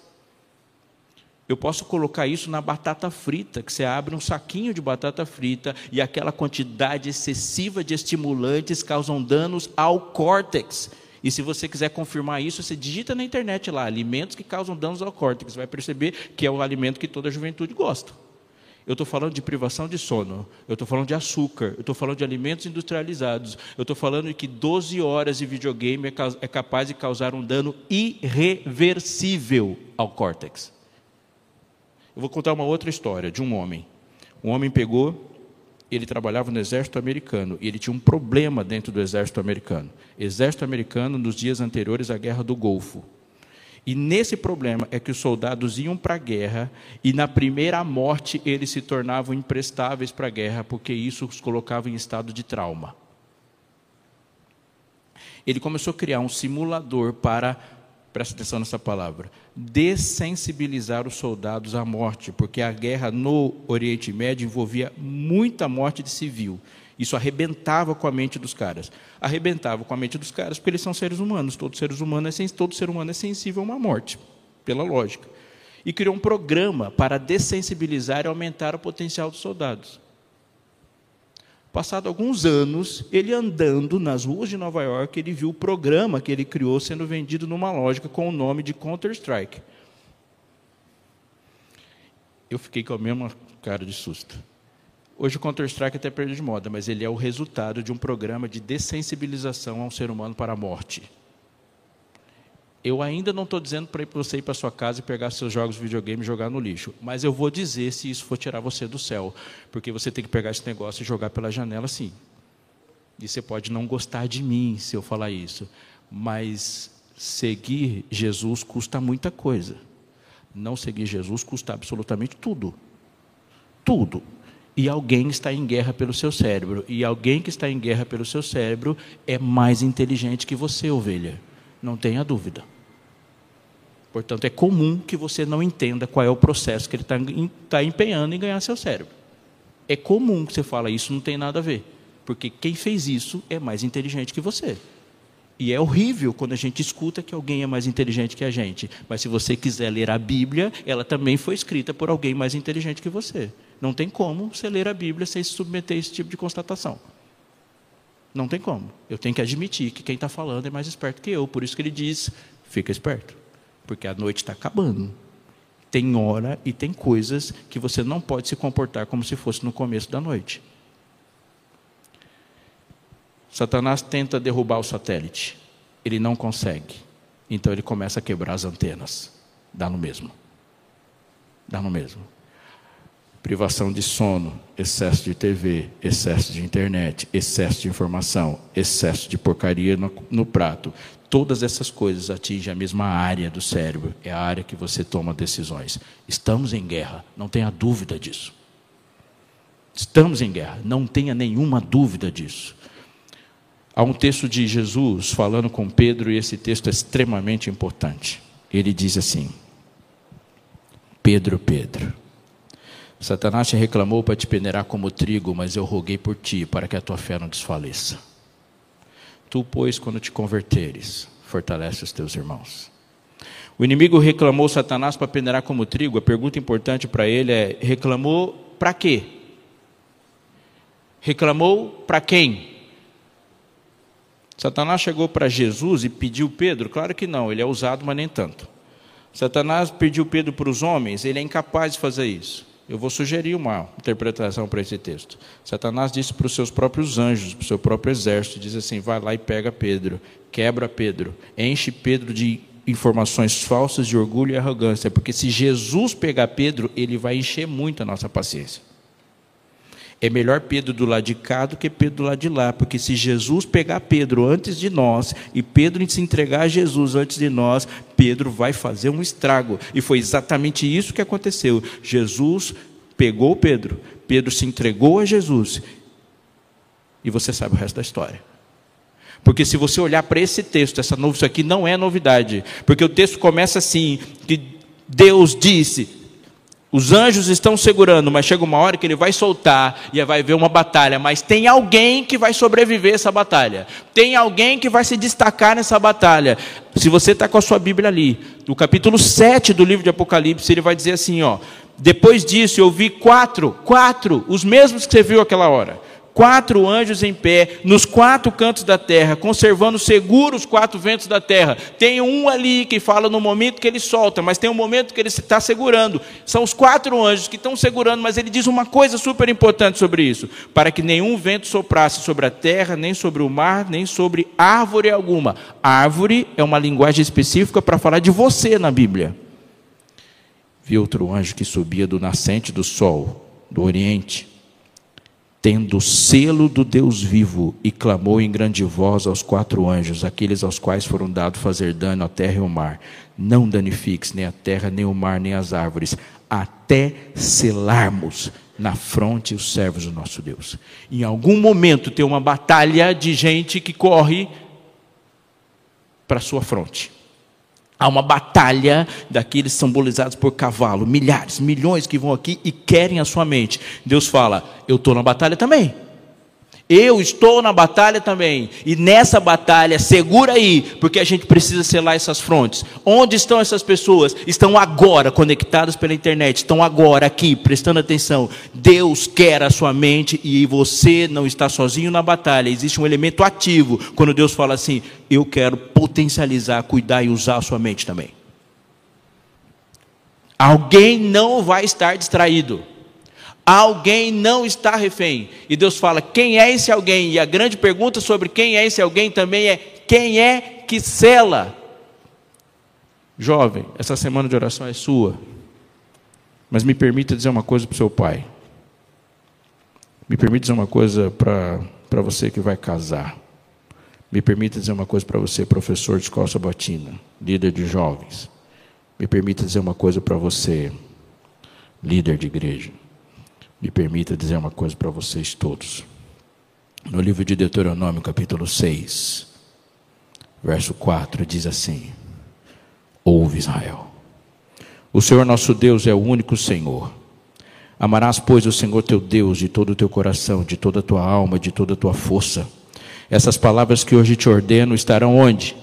Eu posso colocar isso na batata frita, que você abre um saquinho de batata frita e aquela quantidade excessiva de estimulantes causam danos ao córtex. E se você quiser confirmar isso, você digita na internet lá, alimentos que causam danos ao córtex. Vai perceber que é o alimento que toda a juventude gosta. Eu estou falando de privação de sono, eu estou falando de açúcar, eu estou falando de alimentos industrializados, eu estou falando de que 12 horas de videogame é, é capaz de causar um dano irreversível ao córtex. Eu vou contar uma outra história de um homem. Um homem pegou, ele trabalhava no exército americano e ele tinha um problema dentro do exército americano. Exército americano nos dias anteriores à Guerra do Golfo. E nesse problema é que os soldados iam para a guerra e na primeira morte eles se tornavam imprestáveis para a guerra porque isso os colocava em estado de trauma. ele começou a criar um simulador para, presta atenção nessa palavra, dessensibilizar os soldados à morte, porque a guerra no Oriente Médio envolvia muita morte de civil. Isso arrebentava com a mente dos caras. Arrebentava com a mente dos caras porque eles são seres humanos. Todo, seres humanos é, todo ser humano é sensível a uma morte, pela lógica. E criou um programa para dessensibilizar e aumentar o potencial dos soldados. Passado alguns anos, ele andando nas ruas de Nova York, ele viu o programa que ele criou sendo vendido numa lógica com o nome de Counter-Strike. Eu fiquei com a mesma cara de susto. Hoje o Counter-Strike até perdeu de moda, mas ele é o resultado de um programa de dessensibilização ao ser humano para a morte. Eu ainda não estou dizendo para você ir para sua casa e pegar seus jogos de videogame e jogar no lixo, mas eu vou dizer se isso for tirar você do céu, porque você tem que pegar esse negócio e jogar pela janela, sim. E você pode não gostar de mim se eu falar isso, mas seguir Jesus custa muita coisa. Não seguir Jesus custa absolutamente tudo. Tudo e alguém está em guerra pelo seu cérebro. E alguém que está em guerra pelo seu cérebro é mais inteligente que você, ovelha. Não tenha dúvida. Portanto, é comum que você não entenda qual é o processo que ele está, está empenhando em ganhar seu cérebro. É comum que você fala isso não tem nada a ver. Porque quem fez isso é mais inteligente que você. E é horrível quando a gente escuta que alguém é mais inteligente que a gente. Mas se você quiser ler a Bíblia, ela também foi escrita por alguém mais inteligente que você. Não tem como você ler a Bíblia sem se submeter a esse tipo de constatação. Não tem como. Eu tenho que admitir que quem está falando é mais esperto que eu. Por isso que ele diz: fica esperto. Porque a noite está acabando. Tem hora e tem coisas que você não pode se comportar como se fosse no começo da noite. Satanás tenta derrubar o satélite. Ele não consegue. Então ele começa a quebrar as antenas. Dá no mesmo. Dá no mesmo privação de sono, excesso de TV, excesso de internet, excesso de informação, excesso de porcaria no, no, prato. Todas essas coisas atingem a mesma área do cérebro, é a área que você toma decisões. Estamos em guerra, não tenha dúvida disso. Estamos em guerra, não tenha nenhuma dúvida disso. Há um texto de Jesus falando com Pedro, e esse texto é extremamente importante. Ele diz assim: Pedro, Pedro Satanás te reclamou para te peneirar como trigo, mas eu roguei por ti, para que a tua fé não desfaleça. Tu, pois, quando te converteres, fortalece os teus irmãos. O inimigo reclamou Satanás para peneirar como trigo. A pergunta importante para ele é: reclamou para quê? Reclamou para quem? Satanás chegou para Jesus e pediu Pedro? Claro que não, ele é usado, mas nem tanto. Satanás pediu Pedro para os homens, ele é incapaz de fazer isso. Eu vou sugerir uma interpretação para esse texto. Satanás disse para os seus próprios anjos, para o seu próprio exército, diz assim: vai lá e pega Pedro, quebra Pedro, enche Pedro de informações falsas, de orgulho e arrogância, porque se Jesus pegar Pedro, ele vai encher muito a nossa paciência. É melhor Pedro do lado de cá do que Pedro do lado de lá, porque se Jesus pegar Pedro antes de nós e Pedro se entregar a Jesus antes de nós, Pedro vai fazer um estrago. E foi exatamente isso que aconteceu. Jesus pegou Pedro, Pedro se entregou a Jesus. E você sabe o resto da história. Porque se você olhar para esse texto, essa novo, isso aqui não é novidade. Porque o texto começa assim: que Deus disse: os anjos estão segurando, mas chega uma hora que ele vai soltar e vai ver uma batalha. Mas tem alguém que vai sobreviver essa batalha. Tem alguém que vai se destacar nessa batalha. Se você está com a sua Bíblia ali, no capítulo 7 do livro de Apocalipse, ele vai dizer assim: ó, depois disso eu vi quatro, quatro, os mesmos que você viu aquela hora quatro anjos em pé, nos quatro cantos da terra, conservando seguros os quatro ventos da terra. Tem um ali que fala no momento que ele solta, mas tem um momento que ele está segurando. São os quatro anjos que estão segurando, mas ele diz uma coisa super importante sobre isso: para que nenhum vento soprasse sobre a terra, nem sobre o mar, nem sobre árvore alguma. Árvore é uma linguagem específica para falar de você na Bíblia. Vi outro anjo que subia do nascente do sol, do oriente tendo o selo do Deus vivo, e clamou em grande voz aos quatro anjos, aqueles aos quais foram dados fazer dano à terra e ao mar: Não danifiques nem a terra, nem o mar, nem as árvores, até selarmos na fronte os servos do nosso Deus. Em algum momento tem uma batalha de gente que corre para sua fronte. Há uma batalha daqueles simbolizados por cavalo, milhares, milhões que vão aqui e querem a sua mente. Deus fala: Eu estou na batalha também. Eu estou na batalha também. E nessa batalha, segura aí, porque a gente precisa selar essas frontes. Onde estão essas pessoas? Estão agora conectadas pela internet, estão agora aqui, prestando atenção. Deus quer a sua mente e você não está sozinho na batalha. Existe um elemento ativo quando Deus fala assim: Eu quero potencializar, cuidar e usar a sua mente também. Alguém não vai estar distraído. Alguém não está refém. E Deus fala: quem é esse alguém? E a grande pergunta sobre quem é esse alguém também é: quem é que cela? Jovem, essa semana de oração é sua. Mas me permita dizer uma coisa para o seu pai. Me permita dizer uma coisa para você que vai casar. Me permita dizer uma coisa para você, professor de escola sabatina, líder de jovens. Me permita dizer uma coisa para você, líder de igreja. Me permita dizer uma coisa para vocês todos. No livro de Deuteronômio, capítulo 6, verso 4, diz assim: Ouve Israel. O Senhor nosso Deus é o único Senhor. Amarás, pois, o Senhor teu Deus de todo o teu coração, de toda a tua alma, de toda a tua força. Essas palavras que hoje te ordeno estarão onde?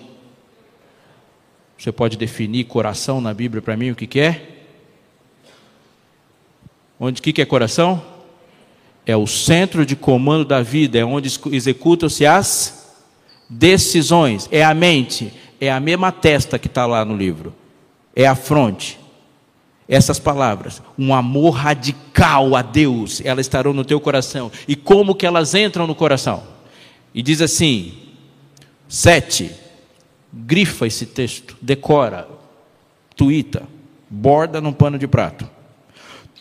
Você pode definir coração na Bíblia para mim o que, que é? Onde que, que é coração? É o centro de comando da vida, é onde executam-se as decisões, é a mente, é a mesma testa que está lá no livro, é a fronte. Essas palavras, um amor radical a Deus, elas estarão no teu coração. E como que elas entram no coração? E diz assim: sete, grifa esse texto, decora, tuita, borda num pano de prato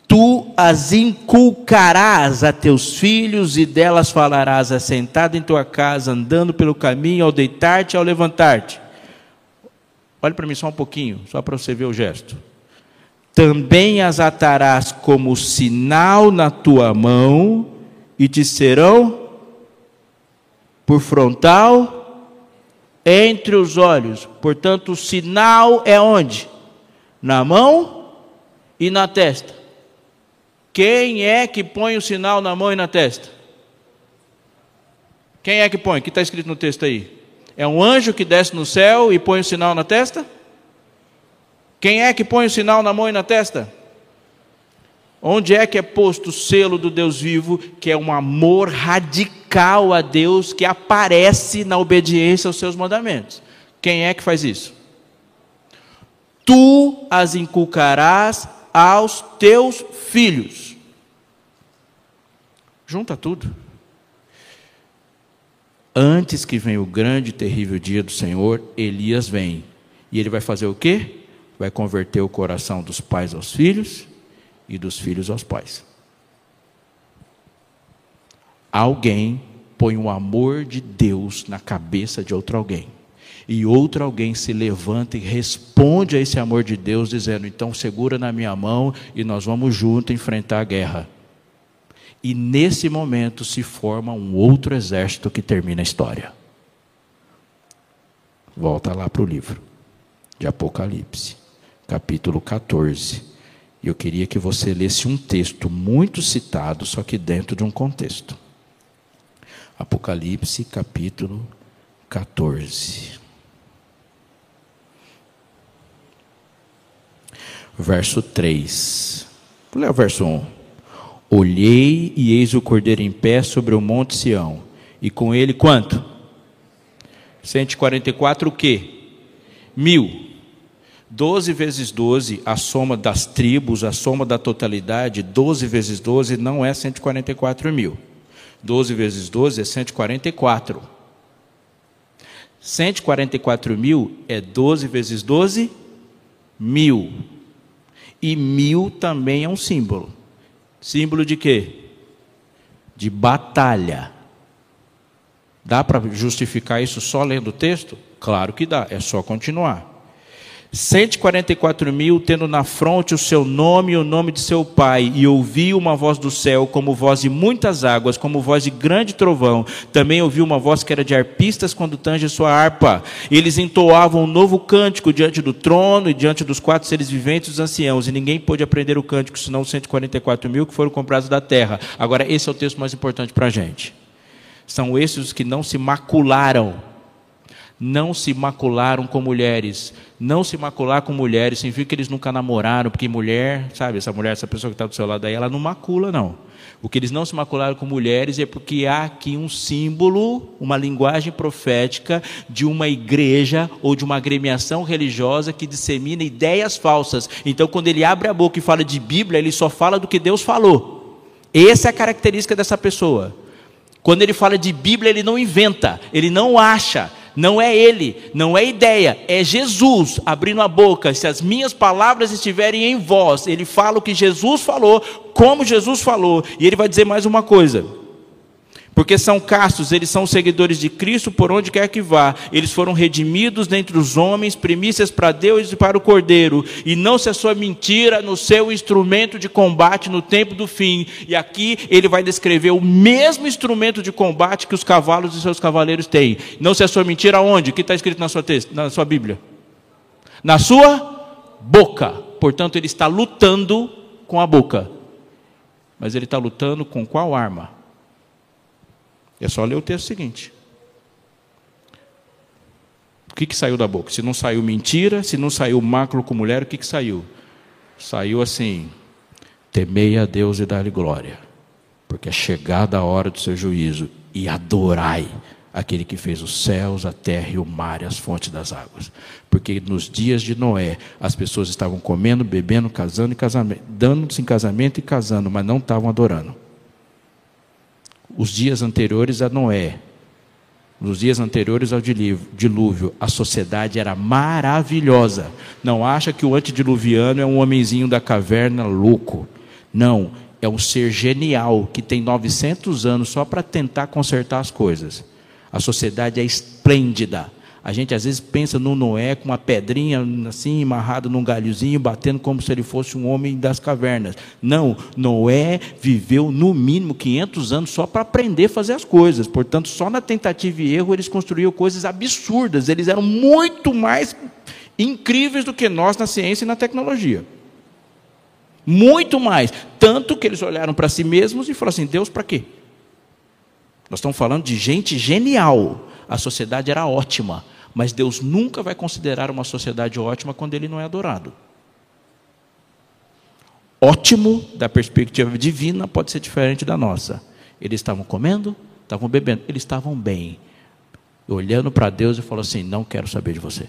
tu as inculcarás a teus filhos e delas falarás assentado em tua casa, andando pelo caminho, ao deitar-te, ao levantar-te. Olhe para mim só um pouquinho, só para você ver o gesto. Também as atarás como sinal na tua mão e te serão por frontal entre os olhos. Portanto, o sinal é onde? Na mão e na testa. Quem é que põe o sinal na mão e na testa? Quem é que põe? O que está escrito no texto aí? É um anjo que desce no céu e põe o sinal na testa? Quem é que põe o sinal na mão e na testa? Onde é que é posto o selo do Deus vivo, que é um amor radical a Deus que aparece na obediência aos seus mandamentos? Quem é que faz isso? Tu as inculcarás aos teus filhos. Junta tudo. Antes que venha o grande e terrível dia do Senhor, Elias vem. E ele vai fazer o quê? Vai converter o coração dos pais aos filhos e dos filhos aos pais. Alguém põe o amor de Deus na cabeça de outro alguém e outro alguém se levanta e responde a esse amor de Deus, dizendo: então segura na minha mão e nós vamos juntos enfrentar a guerra. E nesse momento se forma um outro exército que termina a história. Volta lá para o livro de Apocalipse, capítulo 14. E eu queria que você lesse um texto muito citado, só que dentro de um contexto. Apocalipse, capítulo 14. Verso 3. Vou ler o verso 1. Olhei e eis o cordeiro em pé sobre o monte Sião, e com ele quanto? 144 o quê? Mil. 12 vezes 12, a soma das tribos, a soma da totalidade, 12 vezes 12 não é 144 mil. 12 vezes 12 é 144. 144 mil é 12 vezes 12, mil. E mil também é um símbolo. Símbolo de quê? De batalha. Dá para justificar isso só lendo o texto? Claro que dá, é só continuar. 144 mil, tendo na fronte o seu nome e o nome de seu pai, e ouviu uma voz do céu, como voz de muitas águas, como voz de grande trovão. Também ouviu uma voz que era de arpistas quando tange sua harpa. Eles entoavam um novo cântico diante do trono e diante dos quatro seres viventes dos anciãos, e ninguém pôde aprender o cântico, senão os 144 mil que foram comprados da terra. Agora, esse é o texto mais importante para a gente. São esses os que não se macularam não se macularam com mulheres. Não se macular com mulheres significa que eles nunca namoraram, porque mulher, sabe, essa mulher, essa pessoa que está do seu lado aí, ela não macula, não. O que eles não se macularam com mulheres é porque há aqui um símbolo, uma linguagem profética de uma igreja ou de uma agremiação religiosa que dissemina ideias falsas. Então, quando ele abre a boca e fala de Bíblia, ele só fala do que Deus falou. Essa é a característica dessa pessoa. Quando ele fala de Bíblia, ele não inventa, ele não acha, não é ele, não é ideia, é Jesus abrindo a boca. Se as minhas palavras estiverem em vós, ele fala o que Jesus falou, como Jesus falou, e ele vai dizer mais uma coisa porque são castos, eles são seguidores de Cristo por onde quer que vá. Eles foram redimidos dentre os homens, primícias para Deus e para o Cordeiro. E não se sua mentira no seu instrumento de combate no tempo do fim. E aqui ele vai descrever o mesmo instrumento de combate que os cavalos e seus cavaleiros têm. Não se sua mentira onde? O que está escrito na sua, texto, na sua Bíblia? Na sua boca. Portanto, ele está lutando com a boca. Mas ele está lutando com qual arma? É só ler o texto seguinte. O que, que saiu da boca? Se não saiu mentira, se não saiu máculo com mulher, o que, que saiu? Saiu assim: temei a Deus e dá-lhe glória, porque é chegada a hora do seu juízo, e adorai aquele que fez os céus, a terra e o mar e as fontes das águas. Porque nos dias de Noé, as pessoas estavam comendo, bebendo, casando e casamento, dando-se em casamento e casando, mas não estavam adorando os dias anteriores a Noé, nos dias anteriores ao dilúvio, a sociedade era maravilhosa. Não acha que o antediluviano é um homenzinho da caverna louco. Não, é um ser genial que tem 900 anos só para tentar consertar as coisas. A sociedade é esplêndida. A gente às vezes pensa no Noé com uma pedrinha assim, amarrada num galhozinho, batendo como se ele fosse um homem das cavernas. Não, Noé viveu no mínimo 500 anos só para aprender a fazer as coisas. Portanto, só na tentativa e erro eles construíam coisas absurdas. Eles eram muito mais incríveis do que nós na ciência e na tecnologia. Muito mais. Tanto que eles olharam para si mesmos e falaram assim: Deus, para quê? Nós estamos falando de gente genial. A sociedade era ótima. Mas Deus nunca vai considerar uma sociedade ótima quando ele não é adorado. Ótimo, da perspectiva divina, pode ser diferente da nossa. Eles estavam comendo, estavam bebendo, eles estavam bem. Olhando para Deus e falou assim: Não quero saber de você.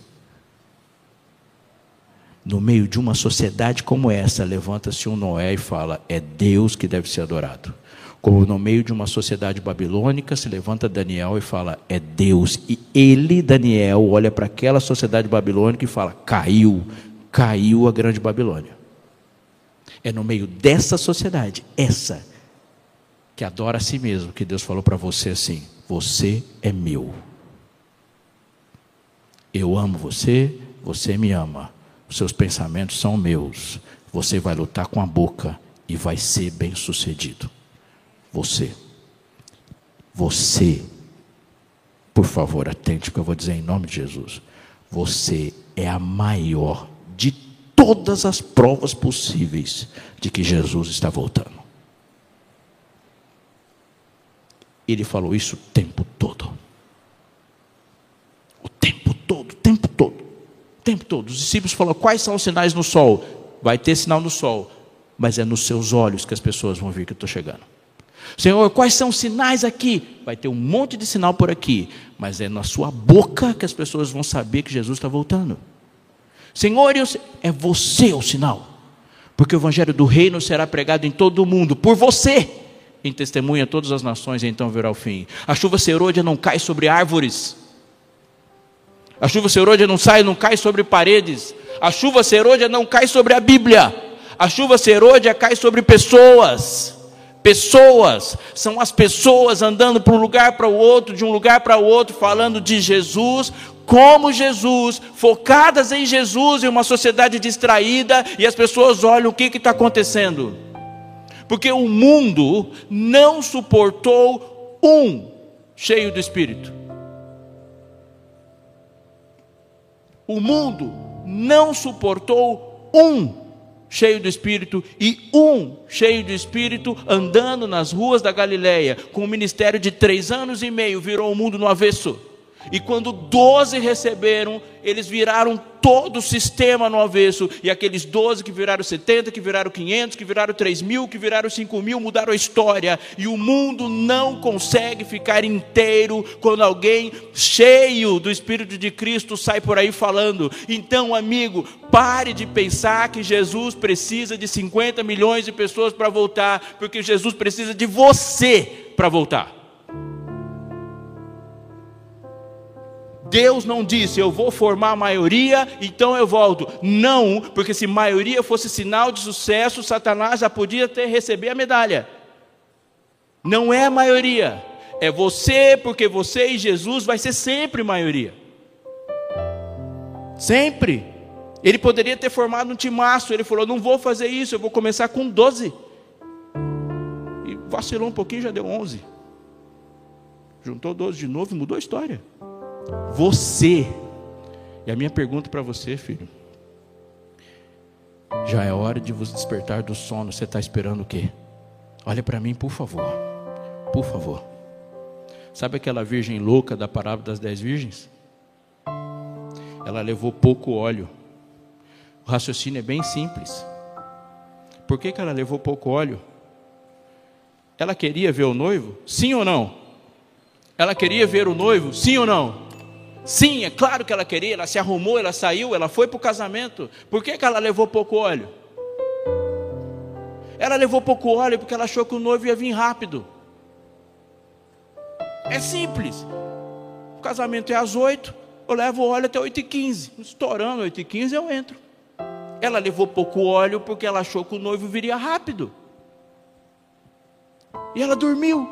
No meio de uma sociedade como essa, levanta-se um Noé e fala: É Deus que deve ser adorado. Como no meio de uma sociedade babilônica, se levanta Daniel e fala: É Deus. E ele, Daniel, olha para aquela sociedade babilônica e fala: Caiu, caiu a grande Babilônia. É no meio dessa sociedade, essa, que adora a si mesmo, que Deus falou para você assim: Você é meu. Eu amo você, você me ama. Os seus pensamentos são meus. Você vai lutar com a boca e vai ser bem sucedido. Você. Você. Por favor, atente o que eu vou dizer em nome de Jesus. Você é a maior de todas as provas possíveis de que Jesus está voltando. Ele falou isso o tempo todo. O tempo todo, o tempo todo. O tempo todo. Os discípulos falaram: quais são os sinais no sol? Vai ter sinal no sol, mas é nos seus olhos que as pessoas vão ver que eu estou chegando. Senhor, quais são os sinais aqui? Vai ter um monte de sinal por aqui, mas é na sua boca que as pessoas vão saber que Jesus está voltando. Senhor, é você o sinal, porque o evangelho do reino será pregado em todo o mundo por você, em testemunha a todas as nações, e então virá o fim. A chuva serôdia não cai sobre árvores, a chuva serôdia não sai, não cai sobre paredes, a chuva serôdia não cai sobre a Bíblia, a chuva serôdia cai sobre pessoas. Pessoas, são as pessoas andando para um lugar para o outro, de um lugar para o outro, falando de Jesus, como Jesus, focadas em Jesus, em uma sociedade distraída, e as pessoas olham o que está acontecendo. Porque o mundo não suportou um cheio do Espírito. O mundo não suportou um cheio do Espírito e um cheio do Espírito andando nas ruas da Galileia, com um ministério de três anos e meio, virou o mundo no avesso. E quando doze receberam, eles viraram todo o sistema no avesso. E aqueles doze que viraram 70, que viraram 500, que viraram 3 mil, que viraram 5 mil, mudaram a história. E o mundo não consegue ficar inteiro quando alguém cheio do Espírito de Cristo sai por aí falando. Então, amigo, pare de pensar que Jesus precisa de 50 milhões de pessoas para voltar, porque Jesus precisa de você para voltar. Deus não disse, eu vou formar a maioria, então eu volto. Não, porque se maioria fosse sinal de sucesso, Satanás já podia ter receber a medalha. Não é a maioria, é você, porque você e Jesus vai ser sempre maioria. Sempre. Ele poderia ter formado um timaço, ele falou: não vou fazer isso, eu vou começar com 12. E vacilou um pouquinho, já deu 11. Juntou 12 de novo e mudou a história. Você. E a minha pergunta para você, filho. Já é hora de vos despertar do sono. Você está esperando o quê? Olha para mim, por favor. Por favor. Sabe aquela virgem louca da parábola das dez virgens? Ela levou pouco óleo. O raciocínio é bem simples. Por que, que ela levou pouco óleo? Ela queria ver o noivo? Sim ou não? Ela queria ver o noivo? Sim ou não? Sim, é claro que ela queria, ela se arrumou, ela saiu, ela foi para o casamento. Por que, que ela levou pouco óleo? Ela levou pouco óleo porque ela achou que o noivo ia vir rápido. É simples. O casamento é às oito, eu levo óleo até oito e quinze. Estourando oito e quinze eu entro. Ela levou pouco óleo porque ela achou que o noivo viria rápido. E ela dormiu.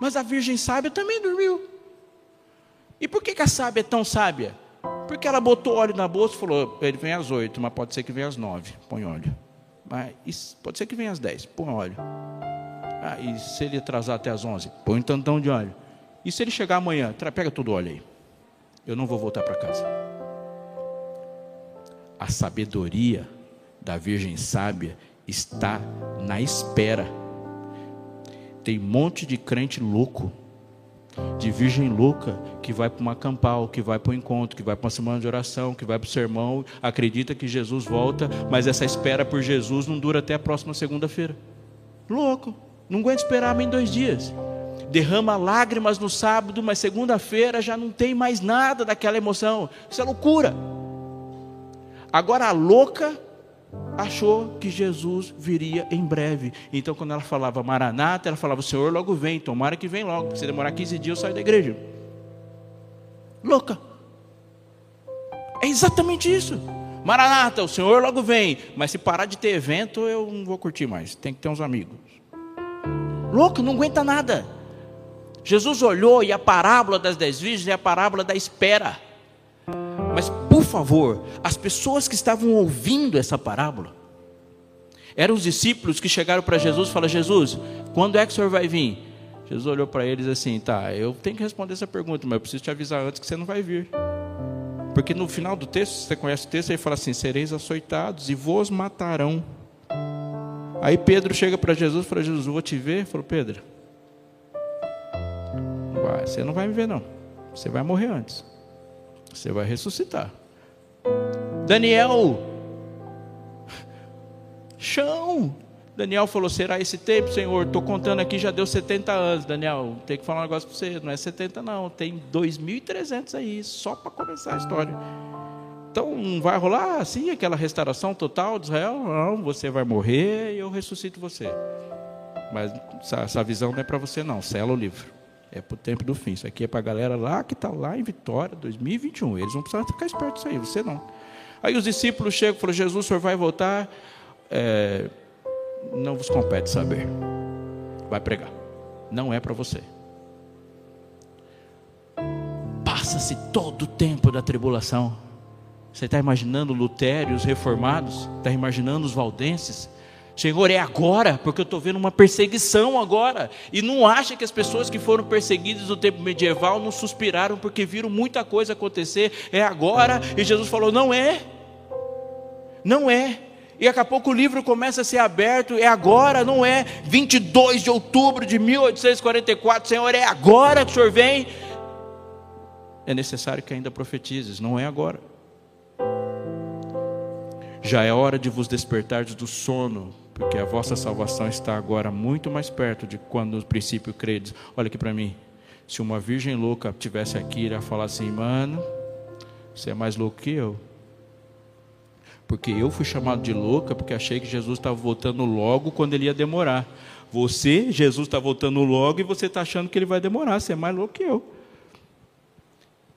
Mas a virgem sábia também dormiu. E por que, que a sábia é tão sábia? Porque ela botou óleo na bolsa e falou: ele vem às oito, mas pode ser que venha às nove. Põe óleo. Mas pode ser que venha às dez. Põe óleo. Ah, e se ele atrasar até às onze? Põe um tantão de óleo. E se ele chegar amanhã? Pega todo o óleo aí. Eu não vou voltar para casa. A sabedoria da Virgem Sábia está na espera. Tem um monte de crente louco de virgem louca que vai para uma campal, que vai para o encontro, que vai para uma semana de oração, que vai para o sermão, acredita que Jesus volta, mas essa espera por Jesus não dura até a próxima segunda-feira. Louco, não aguenta esperar nem dois dias. Derrama lágrimas no sábado, mas segunda-feira já não tem mais nada daquela emoção. Isso é loucura. Agora a louca achou que Jesus viria em breve. Então, quando ela falava Maranata, ela falava: Senhor logo vem, tomara que vem logo. Se demorar 15 dias, eu saio da igreja. Louca. É exatamente isso. Maranata, o Senhor logo vem. Mas se parar de ter evento, eu não vou curtir mais. Tem que ter uns amigos. Louco, não aguenta nada. Jesus olhou e a parábola das dez virgens é a parábola da espera. Mas, por favor, as pessoas que estavam ouvindo essa parábola eram os discípulos que chegaram para Jesus e falaram: Jesus, quando é que o senhor vai vir? Jesus olhou para eles assim: tá, eu tenho que responder essa pergunta, mas eu preciso te avisar antes que você não vai vir. Porque no final do texto, você conhece o texto, ele fala assim: sereis açoitados e vos matarão. Aí Pedro chega para Jesus e fala: Jesus, vou te ver. Ele falou: Pedro, você não vai me ver, não. Você vai morrer antes. Você vai ressuscitar. Daniel, chão. Daniel falou: Será esse tempo, Senhor? Estou contando aqui, já deu 70 anos. Daniel, tem que falar um negócio para você: não é 70, não, tem 2.300 aí, só para começar a história. Então, vai rolar assim aquela restauração total de Israel? Não, você vai morrer e eu ressuscito você. Mas essa visão não é para você, não. Sela o livro. É para o tempo do fim. Isso aqui é para a galera lá que está lá em Vitória, 2021. Eles vão precisar ficar espertos aí, você não. Aí os discípulos chegam e falam: Jesus, o senhor vai voltar? É, não vos compete saber. Vai pregar. Não é para você. Passa Passa-se todo o tempo da tribulação. Você está imaginando Lutério, os reformados? Está imaginando os valdenses? Senhor, é agora, porque eu estou vendo uma perseguição agora. E não acha que as pessoas que foram perseguidas no tempo medieval não suspiraram porque viram muita coisa acontecer. É agora. E Jesus falou: não é. Não é. E daqui a pouco o livro começa a ser aberto. É agora, não é. 22 de outubro de 1844. Senhor, é agora que o Senhor vem. É necessário que ainda profetizes. Não é agora. Já é hora de vos despertar do sono, porque a vossa salvação está agora muito mais perto de quando no princípio credes. Olha aqui para mim. Se uma virgem louca tivesse aqui, iria falar assim, mano, você é mais louco que eu. Porque eu fui chamado de louca porque achei que Jesus estava voltando logo quando ele ia demorar. Você, Jesus está voltando logo e você está achando que ele vai demorar. Você é mais louco que eu.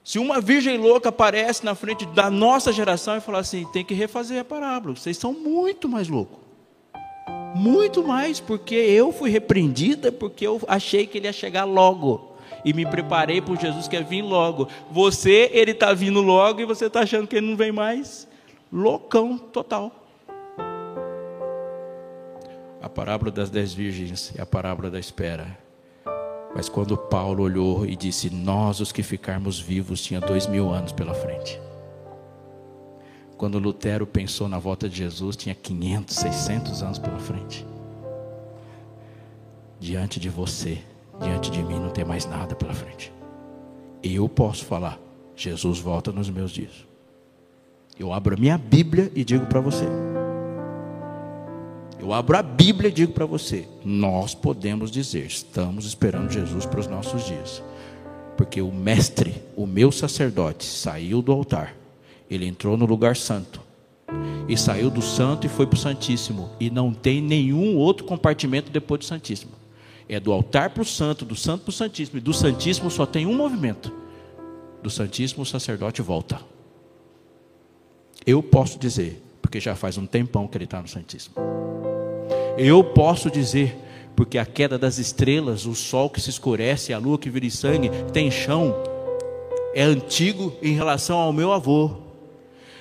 Se uma virgem louca aparece na frente da nossa geração e fala assim, tem que refazer a parábola, vocês são muito mais loucos. Muito mais, porque eu fui repreendida, porque eu achei que ele ia chegar logo. E me preparei por Jesus que ia vir logo. Você, ele está vindo logo e você está achando que ele não vem mais? Loucão total. A parábola das dez virgens é a parábola da espera. Mas quando Paulo olhou e disse: Nós, os que ficarmos vivos, tinha dois mil anos pela frente. Quando Lutero pensou na volta de Jesus, tinha 500, 600 anos pela frente. Diante de você, diante de mim, não tem mais nada pela frente. Eu posso falar: Jesus volta nos meus dias. Eu abro a minha Bíblia e digo para você. Eu abro a Bíblia e digo para você: nós podemos dizer, estamos esperando Jesus para os nossos dias. Porque o mestre, o meu sacerdote, saiu do altar ele entrou no lugar santo. E saiu do santo e foi para o Santíssimo. E não tem nenhum outro compartimento depois do Santíssimo. É do altar para o santo, do santo para o Santíssimo. E do Santíssimo só tem um movimento. Do Santíssimo o sacerdote volta. Eu posso dizer, porque já faz um tempão que ele está no Santíssimo. Eu posso dizer, porque a queda das estrelas, o sol que se escurece, a lua que vira sangue, tem chão, é antigo em relação ao meu avô.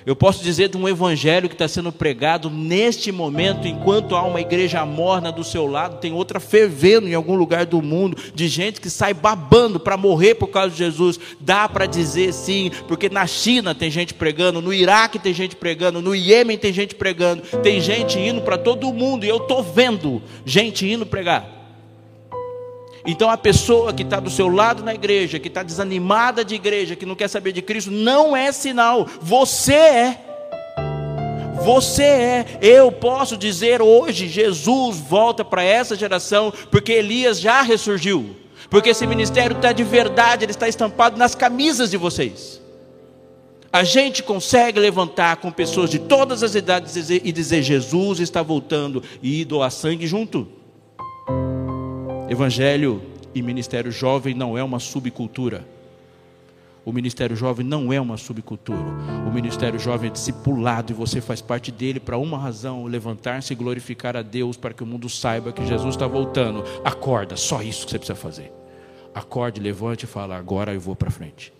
Eu posso dizer de um evangelho que está sendo pregado neste momento, enquanto há uma igreja morna do seu lado, tem outra fervendo em algum lugar do mundo, de gente que sai babando para morrer por causa de Jesus. Dá para dizer sim, porque na China tem gente pregando, no Iraque tem gente pregando, no Iêmen tem gente pregando, tem gente indo para todo mundo, e eu estou vendo gente indo pregar. Então a pessoa que está do seu lado na igreja, que está desanimada de igreja, que não quer saber de Cristo, não é sinal, você é. Você é, eu posso dizer hoje, Jesus volta para essa geração, porque Elias já ressurgiu, porque esse ministério está de verdade, ele está estampado nas camisas de vocês. A gente consegue levantar com pessoas de todas as idades e dizer: Jesus está voltando e doar sangue junto. Evangelho e ministério jovem não é uma subcultura. O ministério jovem não é uma subcultura. O ministério jovem é discipulado e você faz parte dele para uma razão: levantar-se e glorificar a Deus para que o mundo saiba que Jesus está voltando. Acorda, só isso que você precisa fazer. Acorde, levante e fala: agora eu vou para frente.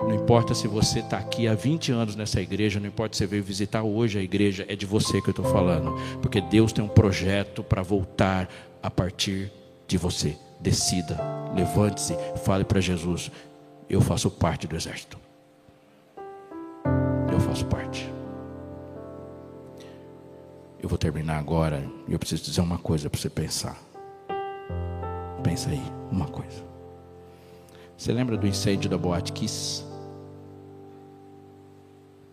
Não importa se você está aqui há 20 anos nessa igreja, não importa se você veio visitar hoje a igreja, é de você que eu estou falando. Porque Deus tem um projeto para voltar a partir de você. Decida, levante-se, fale para Jesus: Eu faço parte do exército. Eu faço parte. Eu vou terminar agora e eu preciso dizer uma coisa para você pensar. Pensa aí, uma coisa. Você lembra do incêndio da Boate Kiss?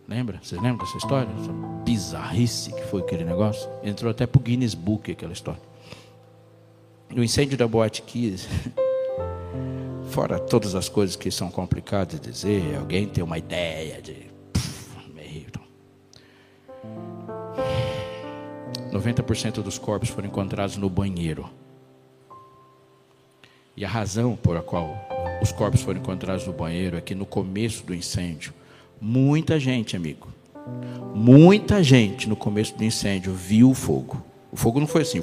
Lembra? Você lembra dessa história? Essa bizarrice que foi aquele negócio? Entrou até para o Guinness Book aquela história no incêndio da Boate Kiss, fora todas as coisas que são complicadas de dizer, alguém tem uma ideia de meio. 90% dos corpos foram encontrados no banheiro. E a razão por a qual os corpos foram encontrados no banheiro é que no começo do incêndio, muita gente, amigo, muita gente no começo do incêndio viu o fogo. O fogo não foi assim,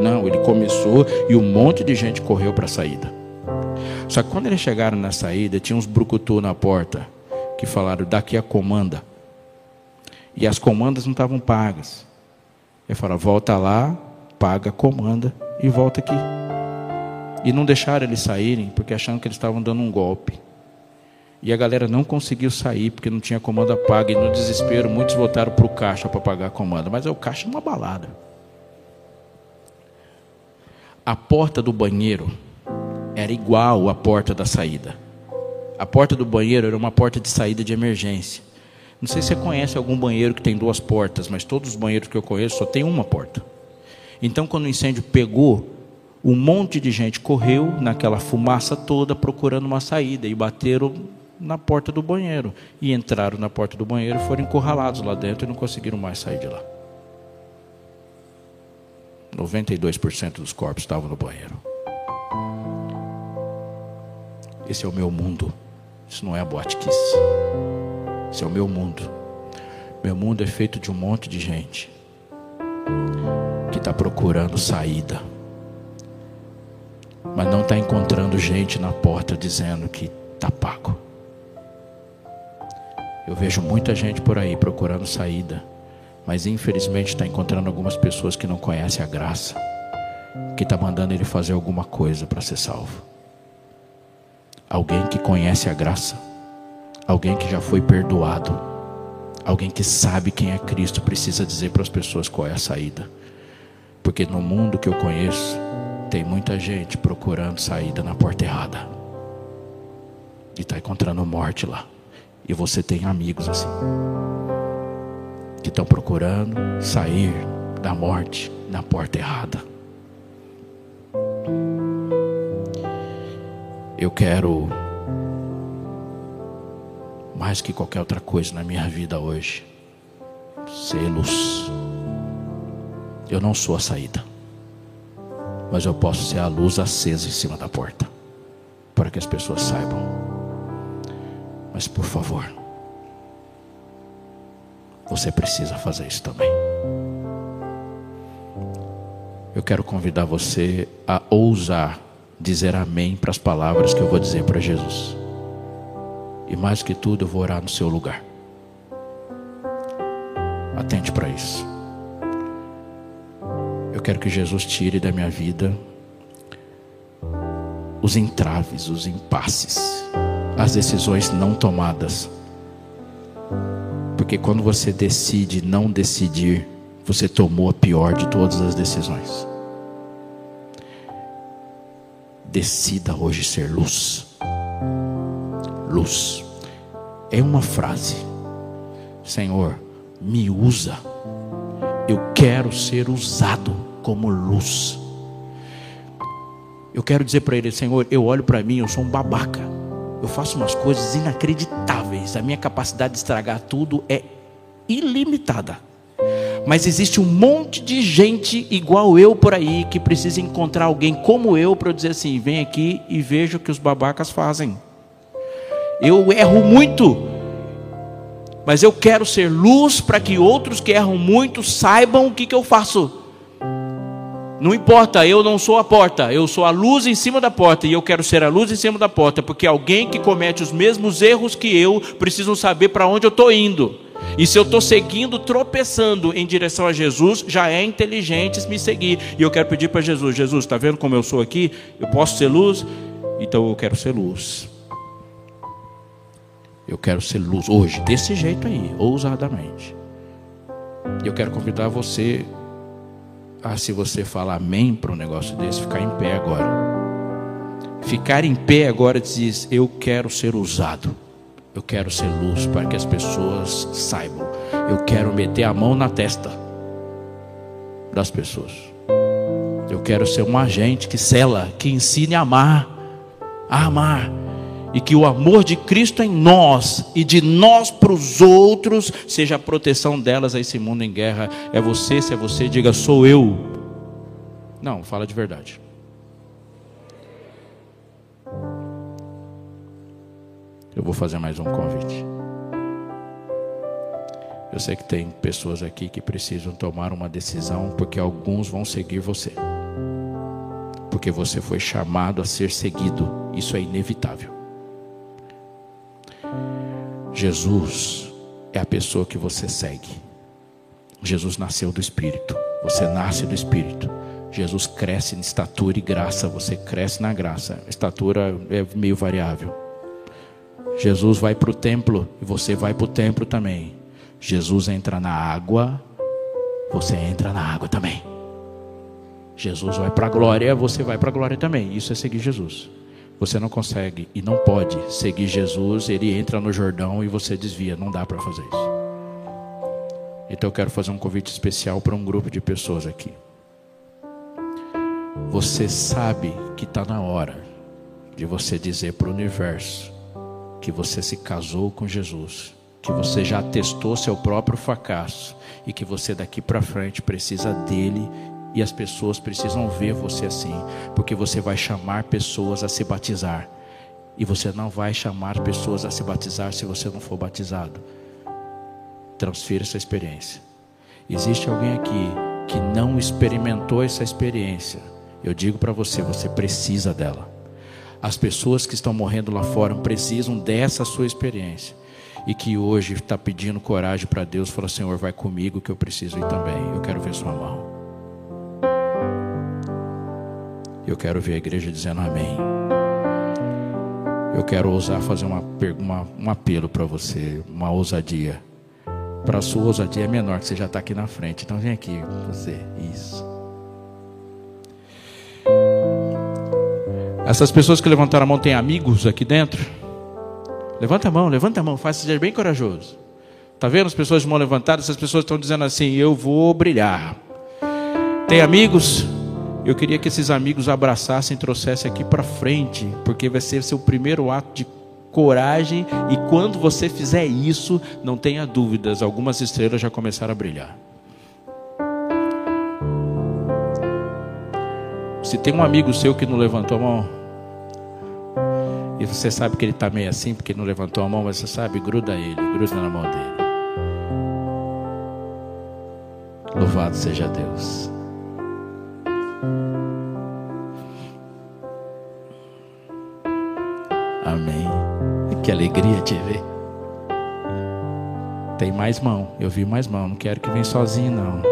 não, ele começou e um monte de gente correu para a saída. Só que quando eles chegaram na saída, tinha uns brucutu na porta que falaram: daqui a comanda. E as comandas não estavam pagas. Ele falou: volta lá, paga a comanda e volta aqui. E não deixaram eles saírem porque acharam que eles estavam dando um golpe. E a galera não conseguiu sair porque não tinha comanda paga. E no desespero, muitos voltaram para o caixa para pagar a comanda. Mas o caixa é uma balada. A porta do banheiro era igual à porta da saída. A porta do banheiro era uma porta de saída de emergência. Não sei se você conhece algum banheiro que tem duas portas, mas todos os banheiros que eu conheço só tem uma porta. Então, quando o incêndio pegou, um monte de gente correu naquela fumaça toda procurando uma saída e bateram na porta do banheiro. E entraram na porta do banheiro e foram encurralados lá dentro e não conseguiram mais sair de lá. 92% dos corpos estavam no banheiro. Esse é o meu mundo. Isso não é a boatiquice. Esse é o meu mundo. Meu mundo é feito de um monte de gente que está procurando saída, mas não está encontrando gente na porta dizendo que está pago. Eu vejo muita gente por aí procurando saída, mas infelizmente está encontrando algumas pessoas que não conhecem a graça, que está mandando ele fazer alguma coisa para ser salvo. Alguém que conhece a graça, alguém que já foi perdoado, alguém que sabe quem é Cristo precisa dizer para as pessoas qual é a saída, porque no mundo que eu conheço tem muita gente procurando saída na porta errada e está encontrando morte lá. E você tem amigos assim que estão procurando sair da morte na porta errada. Eu quero mais que qualquer outra coisa na minha vida hoje ser luz. Eu não sou a saída, mas eu posso ser a luz acesa em cima da porta para que as pessoas saibam. Mas por favor, você precisa fazer isso também. Eu quero convidar você a ousar dizer amém para as palavras que eu vou dizer para Jesus. E mais que tudo, eu vou orar no seu lugar. Atente para isso. Eu quero que Jesus tire da minha vida os entraves, os impasses, as decisões não tomadas porque quando você decide não decidir, você tomou a pior de todas as decisões. Decida hoje ser luz. Luz. É uma frase. Senhor, me usa. Eu quero ser usado como luz. Eu quero dizer para ele, Senhor, eu olho para mim, eu sou um babaca. Eu faço umas coisas inacreditáveis. A minha capacidade de estragar tudo é ilimitada. Mas existe um monte de gente igual eu por aí que precisa encontrar alguém como eu para dizer assim: vem aqui e veja o que os babacas fazem. Eu erro muito, mas eu quero ser luz para que outros que erram muito saibam o que, que eu faço. Não importa, eu não sou a porta, eu sou a luz em cima da porta e eu quero ser a luz em cima da porta, porque alguém que comete os mesmos erros que eu precisa saber para onde eu estou indo. E se eu estou seguindo, tropeçando em direção a Jesus, já é inteligente me seguir. E eu quero pedir para Jesus: Jesus, está vendo como eu sou aqui? Eu posso ser luz? Então eu quero ser luz. Eu quero ser luz hoje, desse jeito aí, ousadamente. Eu quero convidar você ah, se você falar amém para um negócio desse, ficar em pé agora. Ficar em pé agora diz: Eu quero ser usado. Eu quero ser luz para que as pessoas saibam. Eu quero meter a mão na testa das pessoas. Eu quero ser um agente que sela, que ensine a amar, a amar e que o amor de Cristo em nós e de nós para os outros seja a proteção delas a esse mundo em guerra. É você, se é você, diga sou eu. Não, fala de verdade. Eu vou fazer mais um convite. Eu sei que tem pessoas aqui que precisam tomar uma decisão, porque alguns vão seguir você. Porque você foi chamado a ser seguido. Isso é inevitável. Jesus é a pessoa que você segue. Jesus nasceu do Espírito. Você nasce do Espírito. Jesus cresce em estatura e graça. Você cresce na graça. Estatura é meio variável. Jesus vai para o templo e você vai para o templo também. Jesus entra na água, você entra na água também. Jesus vai para a glória, você vai para a glória também. Isso é seguir Jesus. Você não consegue e não pode seguir Jesus, ele entra no Jordão e você desvia. Não dá para fazer isso. Então eu quero fazer um convite especial para um grupo de pessoas aqui. Você sabe que está na hora de você dizer para o universo que você se casou com Jesus, que você já testou seu próprio fracasso e que você daqui para frente precisa dele e as pessoas precisam ver você assim, porque você vai chamar pessoas a se batizar. E você não vai chamar pessoas a se batizar se você não for batizado transfira essa experiência. Existe alguém aqui que não experimentou essa experiência? Eu digo para você, você precisa dela. As pessoas que estão morrendo lá fora precisam dessa sua experiência. E que hoje está pedindo coragem para Deus, fala: Senhor, vai comigo que eu preciso ir também. Eu quero ver sua mão. Eu quero ver a igreja dizendo amém. Eu quero ousar fazer uma, uma, um apelo para você, uma ousadia para a sua ousadia é menor, que você já está aqui na frente. Então vem aqui, você. Isso. Essas pessoas que levantaram a mão têm amigos aqui dentro? Levanta a mão, levanta a mão, faça seja bem corajoso. Tá vendo as pessoas de mão levantada? Essas pessoas estão dizendo assim: Eu vou brilhar. Tem amigos? Eu queria que esses amigos abraçassem e trouxessem aqui para frente, porque vai ser seu primeiro ato de coragem, e quando você fizer isso, não tenha dúvidas, algumas estrelas já começaram a brilhar. Se tem um amigo seu que não levantou a mão, e você sabe que ele está meio assim porque não levantou a mão, mas você sabe, gruda ele, gruda na mão dele. Louvado seja Deus. Que alegria te ver. Tem mais mão. Eu vi mais mão. Não quero que venha sozinho, não.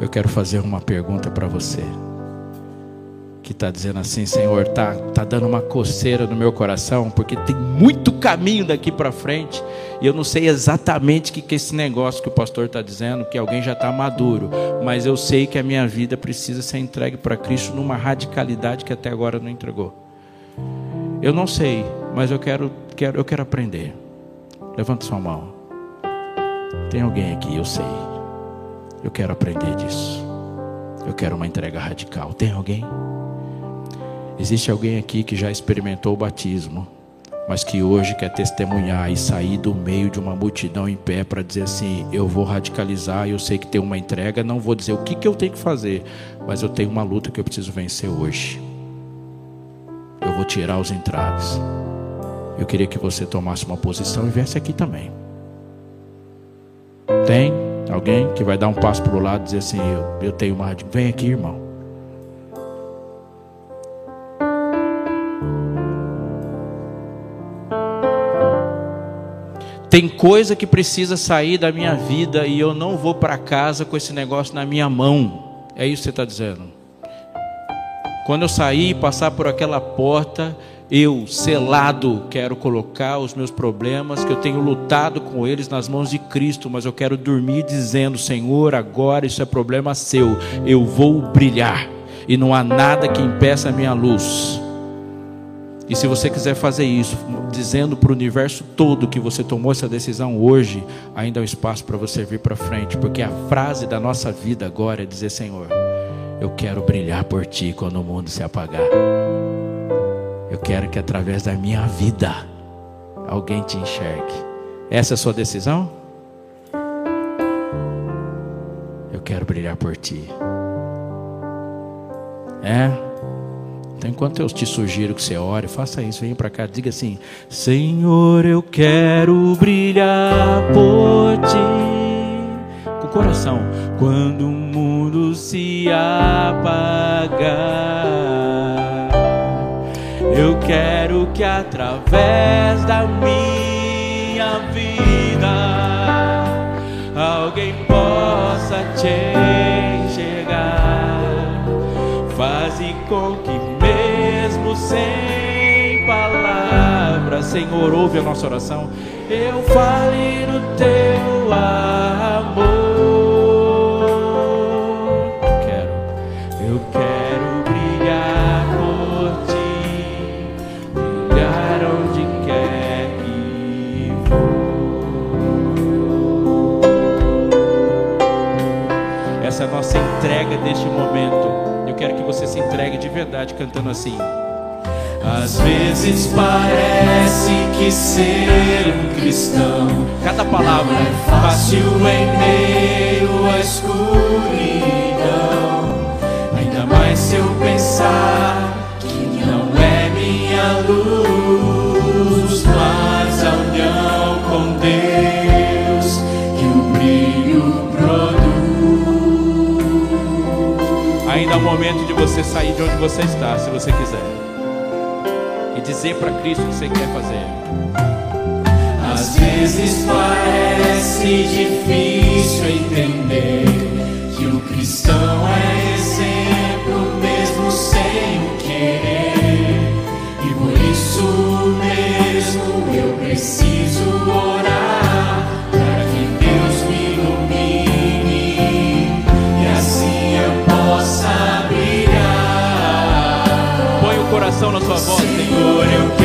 Eu quero fazer uma pergunta para você que está dizendo assim, Senhor, tá, tá dando uma coceira no meu coração, porque tem muito caminho daqui para frente, e eu não sei exatamente que, que é esse negócio que o pastor está dizendo, que alguém já está maduro, mas eu sei que a minha vida precisa ser entregue para Cristo numa radicalidade que até agora não entregou. Eu não sei, mas eu quero, quero, eu quero aprender. Levanta sua mão. Tem alguém aqui, eu sei. Eu quero aprender disso. Eu quero uma entrega radical. Tem alguém? Existe alguém aqui que já experimentou o batismo, mas que hoje quer testemunhar e sair do meio de uma multidão em pé para dizer assim: eu vou radicalizar, eu sei que tem uma entrega, não vou dizer o que, que eu tenho que fazer, mas eu tenho uma luta que eu preciso vencer hoje. Eu vou tirar os entraves. Eu queria que você tomasse uma posição e viesse aqui também. Tem alguém que vai dar um passo para o lado e dizer assim: eu, eu tenho uma. Vem aqui, irmão. Tem coisa que precisa sair da minha vida e eu não vou para casa com esse negócio na minha mão. É isso que você está dizendo. Quando eu sair e passar por aquela porta, eu, selado, quero colocar os meus problemas, que eu tenho lutado com eles nas mãos de Cristo, mas eu quero dormir dizendo: Senhor, agora isso é problema seu, eu vou brilhar, e não há nada que impeça a minha luz. E se você quiser fazer isso, dizendo para o universo todo que você tomou essa decisão hoje, ainda há um espaço para você vir para frente, porque a frase da nossa vida agora é dizer: Senhor, eu quero brilhar por ti quando o mundo se apagar. Eu quero que através da minha vida alguém te enxergue. Essa é a sua decisão? Eu quero brilhar por ti. É? Então, enquanto eu te sugiro que você ore, faça isso, venha para cá, diga assim: Senhor, eu quero brilhar por ti. Com coração. Quando o mundo se apagar, eu quero que através da Senhor, ouve a nossa oração. Eu fale no teu amor. Eu quero, eu quero brilhar por ti, brilhar onde quer que for. Essa é a nossa entrega deste momento. Eu quero que você se entregue de verdade cantando assim. Às vezes parece que ser um cristão Cada palavra é fácil em meio à escuridão. Ainda mais se eu pensar que não é minha luz, mas a união com Deus que o brilho produz. Ainda é o momento de você sair de onde você está, se você quiser. E dizer para Cristo o que você quer fazer. Às vezes parece difícil entender que o cristão é exemplo mesmo sem o querer. E por isso mesmo eu preciso orar Põe o coração na sua voz, Senhor.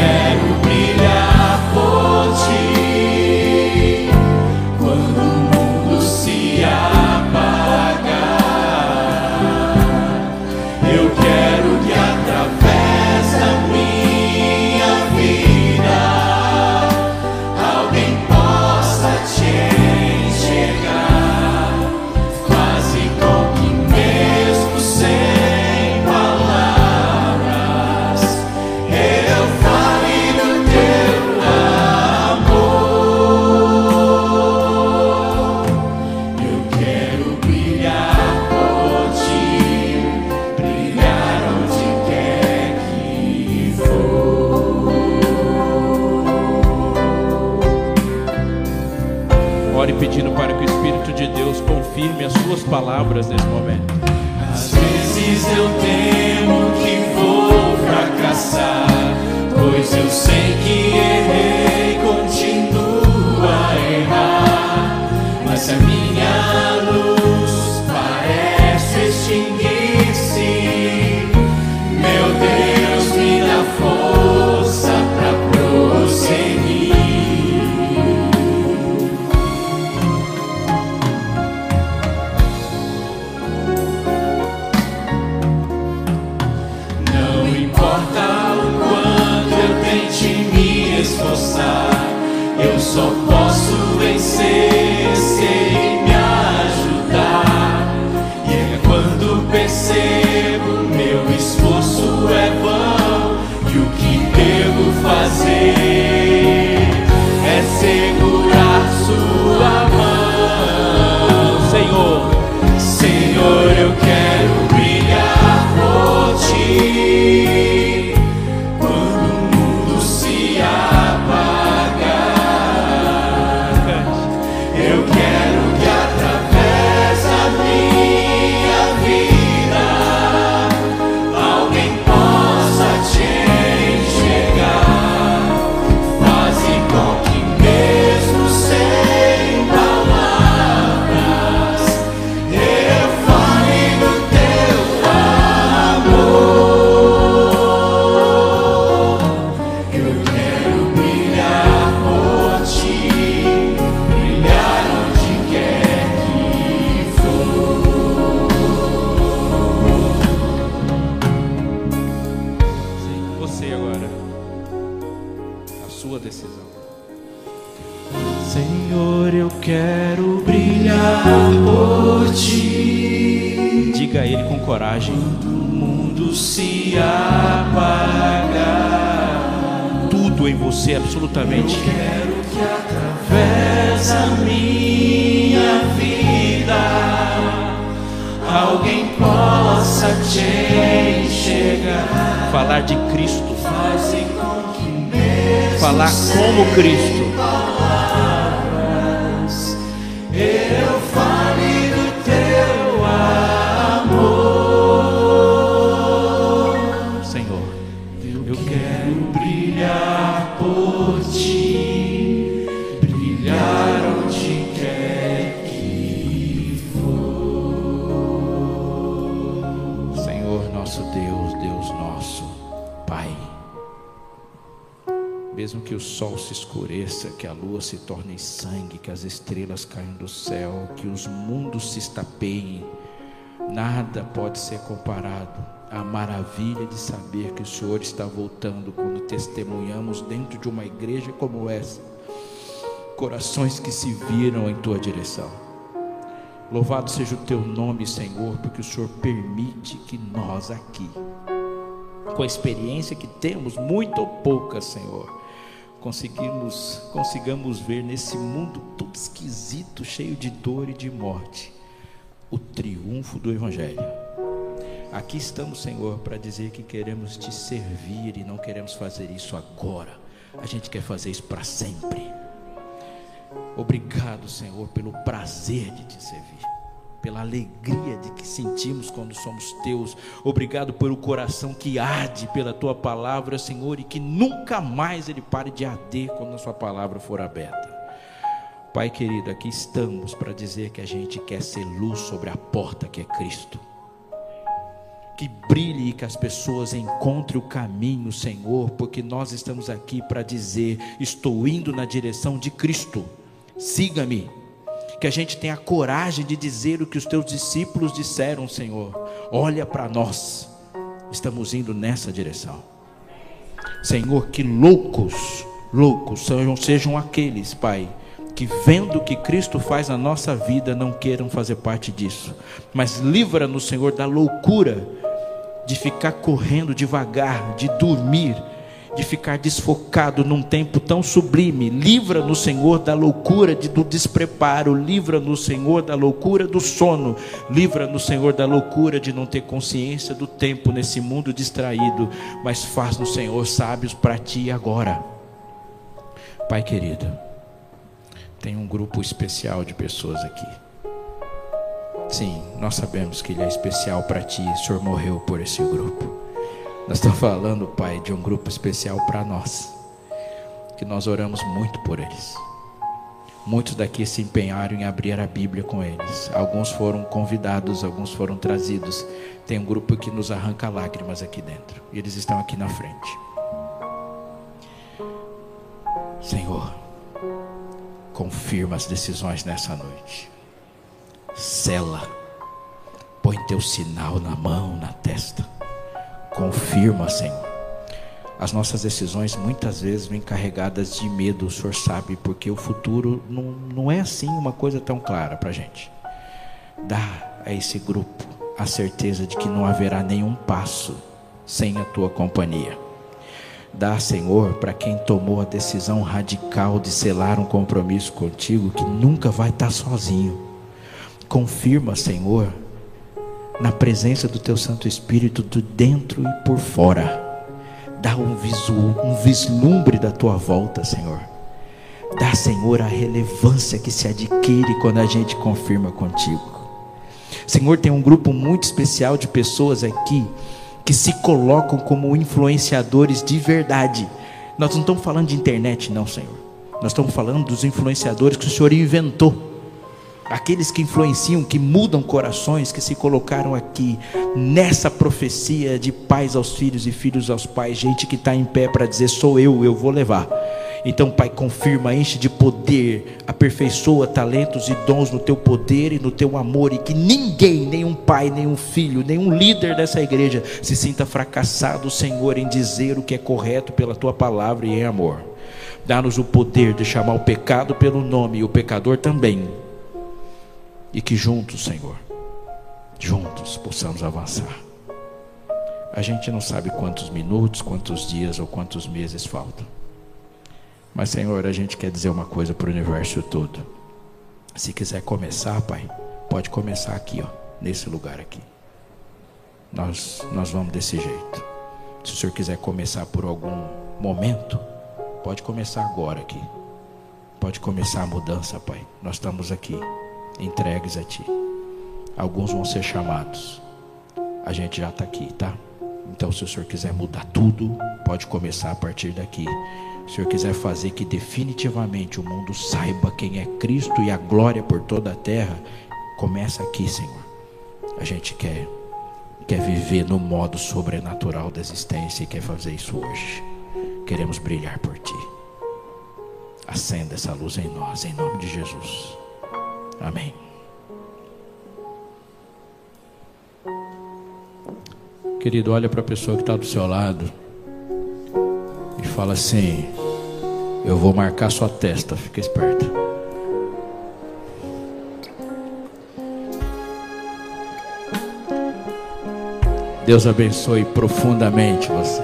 Absolutamente. Quero que através da minha vida alguém possa te enxergar. Falar de Cristo. Falar como Cristo. Escureça, que a lua se torne sangue, que as estrelas caiam do céu, que os mundos se estapeiem, nada pode ser comparado à maravilha de saber que o Senhor está voltando quando testemunhamos dentro de uma igreja como essa, corações que se viram em tua direção. Louvado seja o teu nome, Senhor, porque o Senhor permite que nós aqui, com a experiência que temos, muito ou pouca, Senhor, conseguimos, consigamos ver nesse mundo todo esquisito, cheio de dor e de morte, o triunfo do Evangelho. Aqui estamos, Senhor, para dizer que queremos te servir e não queremos fazer isso agora. A gente quer fazer isso para sempre. Obrigado, Senhor, pelo prazer de te servir, pela alegria de que sentimos quando somos teus. Obrigado pelo coração que arde pela tua palavra, Senhor, e que nunca mais ele pare de arder quando a sua palavra for aberta. Pai querido, aqui estamos para dizer que a gente quer ser luz sobre a porta que é Cristo. Que brilhe e que as pessoas encontrem o caminho, Senhor, porque nós estamos aqui para dizer: estou indo na direção de Cristo, siga-me. Que a gente tenha coragem de dizer o que os teus discípulos disseram, Senhor. Olha para nós, estamos indo nessa direção. Senhor, que loucos, loucos sejam, sejam aqueles, Pai, que vendo o que Cristo faz na nossa vida não queiram fazer parte disso, mas livra-nos, Senhor, da loucura de ficar correndo devagar, de dormir, de ficar desfocado num tempo tão sublime. Livra-nos, Senhor, da loucura de, do despreparo, livra-nos, Senhor, da loucura do sono, livra-nos, Senhor, da loucura de não ter consciência do tempo nesse mundo distraído, mas faz-nos, Senhor, sábios para ti agora. Pai querido, tem um grupo especial de pessoas aqui. Sim, nós sabemos que ele é especial para ti. O Senhor morreu por esse grupo. Nós estamos falando, Pai, de um grupo especial para nós. Que nós oramos muito por eles. Muitos daqui se empenharam em abrir a Bíblia com eles. Alguns foram convidados, alguns foram trazidos. Tem um grupo que nos arranca lágrimas aqui dentro. E eles estão aqui na frente. Senhor, confirma as decisões nessa noite. Sela. Põe teu sinal na mão, na testa. Confirma, Senhor. As nossas decisões muitas vezes vêm carregadas de medo, o Senhor sabe, porque o futuro não, não é assim uma coisa tão clara para a gente. Dá a esse grupo a certeza de que não haverá nenhum passo sem a tua companhia. Dá, Senhor, para quem tomou a decisão radical de selar um compromisso contigo, que nunca vai estar sozinho. Confirma, Senhor, na presença do Teu Santo Espírito, do dentro e por fora. Dá um, um vislumbre da Tua volta, Senhor. Dá, Senhor, a relevância que se adquire quando a gente confirma contigo. Senhor, tem um grupo muito especial de pessoas aqui que se colocam como influenciadores de verdade. Nós não estamos falando de internet, não, Senhor. Nós estamos falando dos influenciadores que o Senhor inventou. Aqueles que influenciam, que mudam corações, que se colocaram aqui nessa profecia de pais aos filhos e filhos aos pais, gente que está em pé para dizer: sou eu, eu vou levar. Então, Pai, confirma, enche de poder, aperfeiçoa talentos e dons no teu poder e no teu amor, e que ninguém, nenhum pai, nenhum filho, nenhum líder dessa igreja se sinta fracassado, Senhor, em dizer o que é correto pela tua palavra e em amor. Dá-nos o poder de chamar o pecado pelo nome e o pecador também, e que juntos, Senhor, juntos possamos avançar. A gente não sabe quantos minutos, quantos dias ou quantos meses faltam. Mas, Senhor, a gente quer dizer uma coisa para o universo todo. Se quiser começar, Pai, Pode começar aqui, ó, nesse lugar aqui. Nós, nós vamos desse jeito. Se o senhor quiser começar por algum momento, pode começar agora aqui. Pode começar a mudança, Pai. Nós estamos aqui, entregues a Ti. Alguns vão ser chamados. A gente já está aqui, tá? Então, se o senhor quiser mudar tudo, pode começar a partir daqui. Se o senhor quiser fazer que definitivamente o mundo saiba quem é Cristo e a glória por toda a terra, começa aqui, Senhor. A gente quer quer viver no modo sobrenatural da existência e quer fazer isso hoje. Queremos brilhar por ti. Acenda essa luz em nós, em nome de Jesus. Amém. Querido, olha para a pessoa que está do seu lado e fala assim: Eu vou marcar sua testa, fica esperto. Deus abençoe profundamente você.